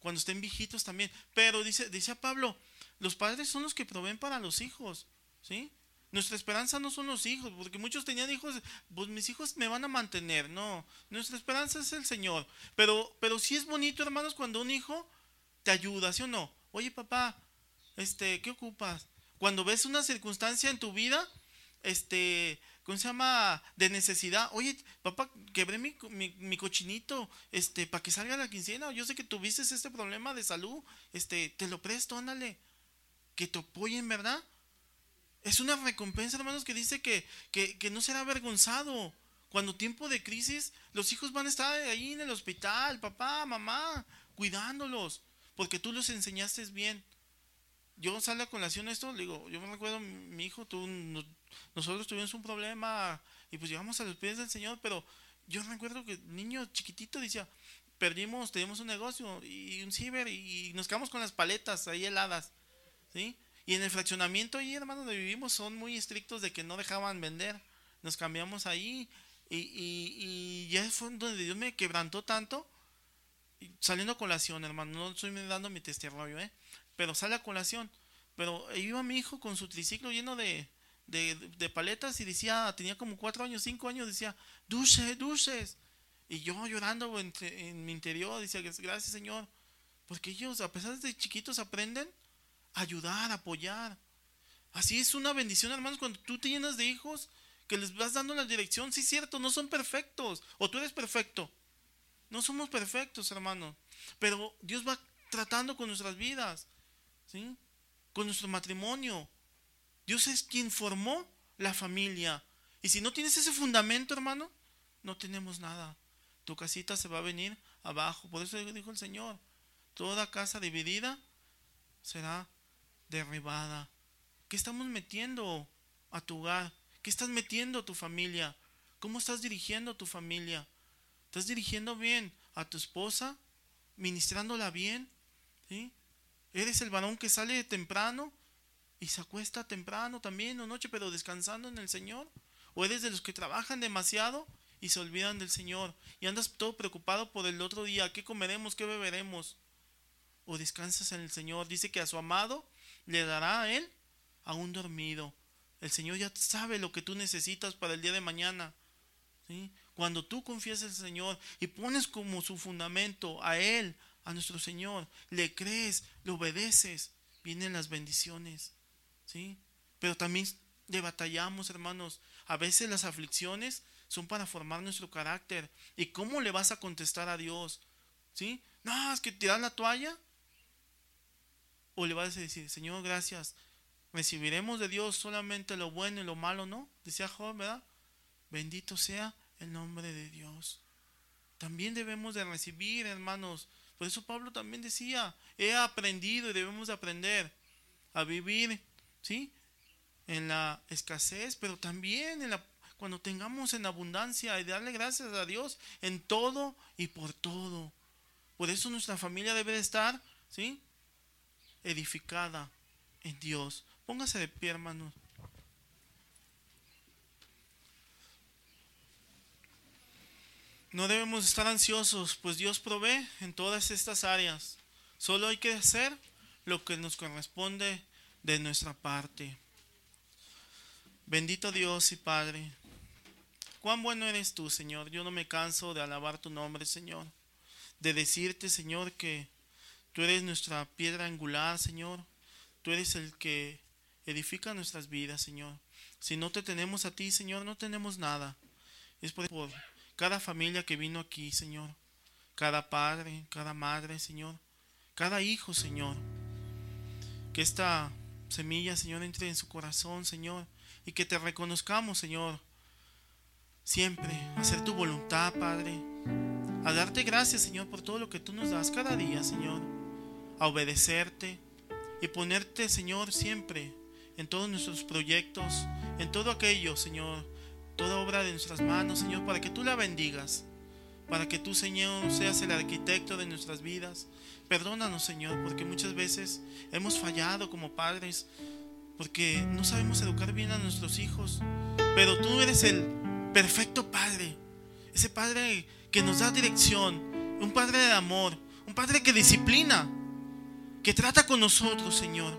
cuando estén viejitos también. Pero dice, dice Pablo, los padres son los que proveen para los hijos, ¿sí? Nuestra esperanza no son los hijos, porque muchos tenían hijos, pues mis hijos me van a mantener, no, nuestra esperanza es el Señor. Pero, pero sí es bonito, hermanos, cuando un hijo te ayuda, ¿sí o no? Oye, papá, este, ¿qué ocupas? Cuando ves una circunstancia en tu vida, este, ¿cómo se llama? De necesidad. Oye, papá, quebré mi, mi, cochinito, este, para que salga la quincena. Yo sé que tuviste este problema de salud, este, te lo presto, ándale. Que te apoyen, ¿verdad? Es una recompensa, hermanos, que dice que, que, que no será avergonzado. Cuando tiempo de crisis, los hijos van a estar ahí en el hospital, papá, mamá, cuidándolos, porque tú los enseñaste bien yo salgo a colación esto, le digo, yo me recuerdo, mi hijo, tú, nosotros tuvimos un problema y pues llegamos a los pies del Señor, pero yo recuerdo que niño chiquitito decía, perdimos, teníamos un negocio y un ciber y nos quedamos con las paletas ahí heladas, ¿sí? Y en el fraccionamiento ahí, hermano, donde vivimos son muy estrictos de que no dejaban vender. Nos cambiamos ahí y, y, y ya fue donde Dios me quebrantó tanto. saliendo a colación, hermano, no estoy dando mi testimonio, ¿eh? pero sale a colación. Pero iba mi hijo con su triciclo lleno de, de, paletas y decía, tenía como cuatro años, cinco años, decía, dulces, dulces. Y yo llorando en, mi interior, decía, gracias Señor, porque ellos, a pesar de chiquitos, aprenden ayudar, apoyar. Así es una bendición, hermanos, cuando tú te llenas de hijos, que les vas dando la dirección. Sí, cierto, no son perfectos. O tú eres perfecto. No somos perfectos, hermano. Pero Dios va tratando con nuestras vidas. Con nuestro matrimonio. Dios es quien formó la familia. Y si no tienes ese fundamento, hermano, no tenemos nada. Tu casita se va a venir abajo. Por eso dijo el Señor, toda casa dividida será derribada. ¿Qué estamos metiendo a tu hogar? ¿Qué estás metiendo a tu familia? ¿Cómo estás dirigiendo a tu familia? ¿Estás dirigiendo bien a tu esposa? ¿Ministrándola bien? Eres el varón que sale temprano y se acuesta temprano también o noche, pero descansando en el Señor. O eres de los que trabajan demasiado y se olvidan del Señor y andas todo preocupado por el otro día, qué comeremos, qué beberemos. O descansas en el Señor. Dice que a su amado le dará a él aún dormido. El Señor ya sabe lo que tú necesitas para el día de mañana. Cuando tú confías el Señor y pones como su fundamento a Él, a nuestro Señor, le crees, le obedeces, vienen las bendiciones. ¿Sí? Pero también le batallamos, hermanos. A veces las aflicciones son para formar nuestro carácter. ¿Y cómo le vas a contestar a Dios? ¿Sí? No, es que tirar la toalla. O le vas a decir, Señor, gracias. Recibiremos de Dios solamente lo bueno y lo malo, ¿no? Decía Job, ¿verdad? Bendito sea el nombre de Dios. También debemos de recibir, hermanos, por eso Pablo también decía, he aprendido y debemos aprender a vivir, ¿sí? En la escasez, pero también en la, cuando tengamos en abundancia y darle gracias a Dios en todo y por todo. Por eso nuestra familia debe de estar, ¿sí? Edificada en Dios. Póngase de pie, hermanos. No debemos estar ansiosos, pues Dios provee en todas estas áreas. Solo hay que hacer lo que nos corresponde de nuestra parte. Bendito Dios y Padre, cuán bueno eres tú, Señor. Yo no me canso de alabar tu nombre, Señor. De decirte, Señor, que tú eres nuestra piedra angular, Señor. Tú eres el que edifica nuestras vidas, Señor. Si no te tenemos a ti, Señor, no tenemos nada. Es por cada familia que vino aquí, Señor, cada padre, cada madre, Señor, cada hijo, Señor. Que esta semilla, Señor, entre en su corazón, Señor, y que te reconozcamos, Señor, siempre, a hacer tu voluntad, Padre, a darte gracias, Señor, por todo lo que tú nos das cada día, Señor, a obedecerte y ponerte, Señor, siempre en todos nuestros proyectos, en todo aquello, Señor, toda obra de nuestras manos, Señor, para que tú la bendigas, para que tú, Señor, seas el arquitecto de nuestras vidas. Perdónanos, Señor, porque muchas veces hemos fallado como padres, porque no sabemos educar bien a nuestros hijos, pero tú eres el perfecto Padre, ese Padre que nos da dirección, un Padre de amor, Un Padre que disciplina, que trata con nosotros, Señor.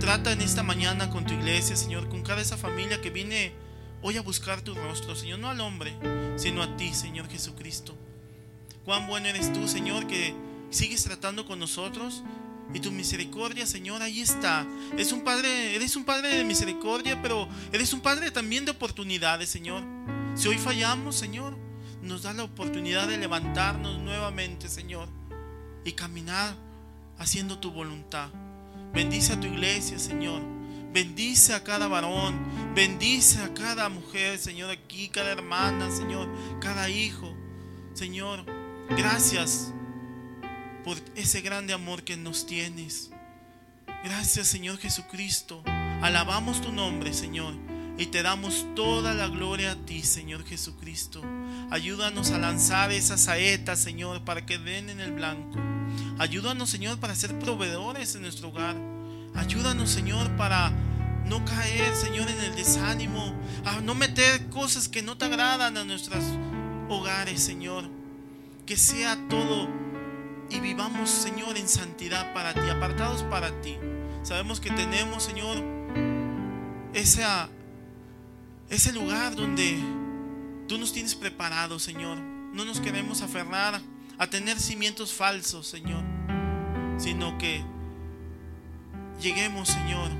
Trata en esta mañana con tu iglesia, Señor, con cada esa familia que viene hoy a buscar tu rostro, Señor, no al hombre, sino a ti, Señor Jesucristo. Cuán bueno eres tú, Señor, que sigues tratando con nosotros y tu misericordia, Señor, ahí está. Es un padre, eres un padre de misericordia, pero eres un padre también de oportunidades, Señor. Si hoy fallamos, Señor, nos da la oportunidad de levantarnos nuevamente, Señor, y caminar haciendo tu voluntad. Bendice a tu iglesia, Señor. Bendice a cada varón. Bendice a cada mujer, Señor, aquí, cada hermana, Señor, cada hijo. Señor, gracias por ese grande amor que nos tienes. Gracias, Señor Jesucristo. Alabamos tu nombre, Señor. Y te damos toda la gloria a ti, Señor Jesucristo. Ayúdanos a lanzar esas saetas, Señor, para que den en el blanco. Ayúdanos, Señor, para ser proveedores en nuestro hogar. Ayúdanos, Señor, para no caer, Señor, en el desánimo, a no meter cosas que no te agradan a nuestros hogares, Señor. Que sea todo y vivamos, Señor, en santidad para ti, apartados para ti. Sabemos que tenemos, Señor, esa, ese lugar donde tú nos tienes preparado, Señor. No nos queremos aferrar a tener cimientos falsos, Señor, sino que lleguemos, Señor,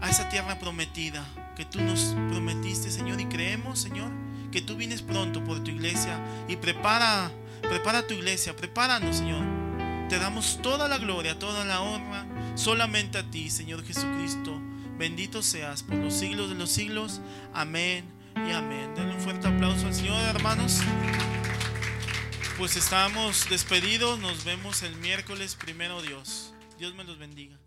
a esa tierra prometida que tú nos prometiste, Señor, y creemos, Señor, que tú vienes pronto por tu iglesia y prepara, prepara tu iglesia, prepáranos, Señor. Te damos toda la gloria, toda la honra, solamente a ti, Señor Jesucristo. Bendito seas por los siglos de los siglos. Amén y amén. Denle un fuerte aplauso al Señor, hermanos pues estamos despedidos. Nos vemos el miércoles, primero Dios. Dios me los bendiga.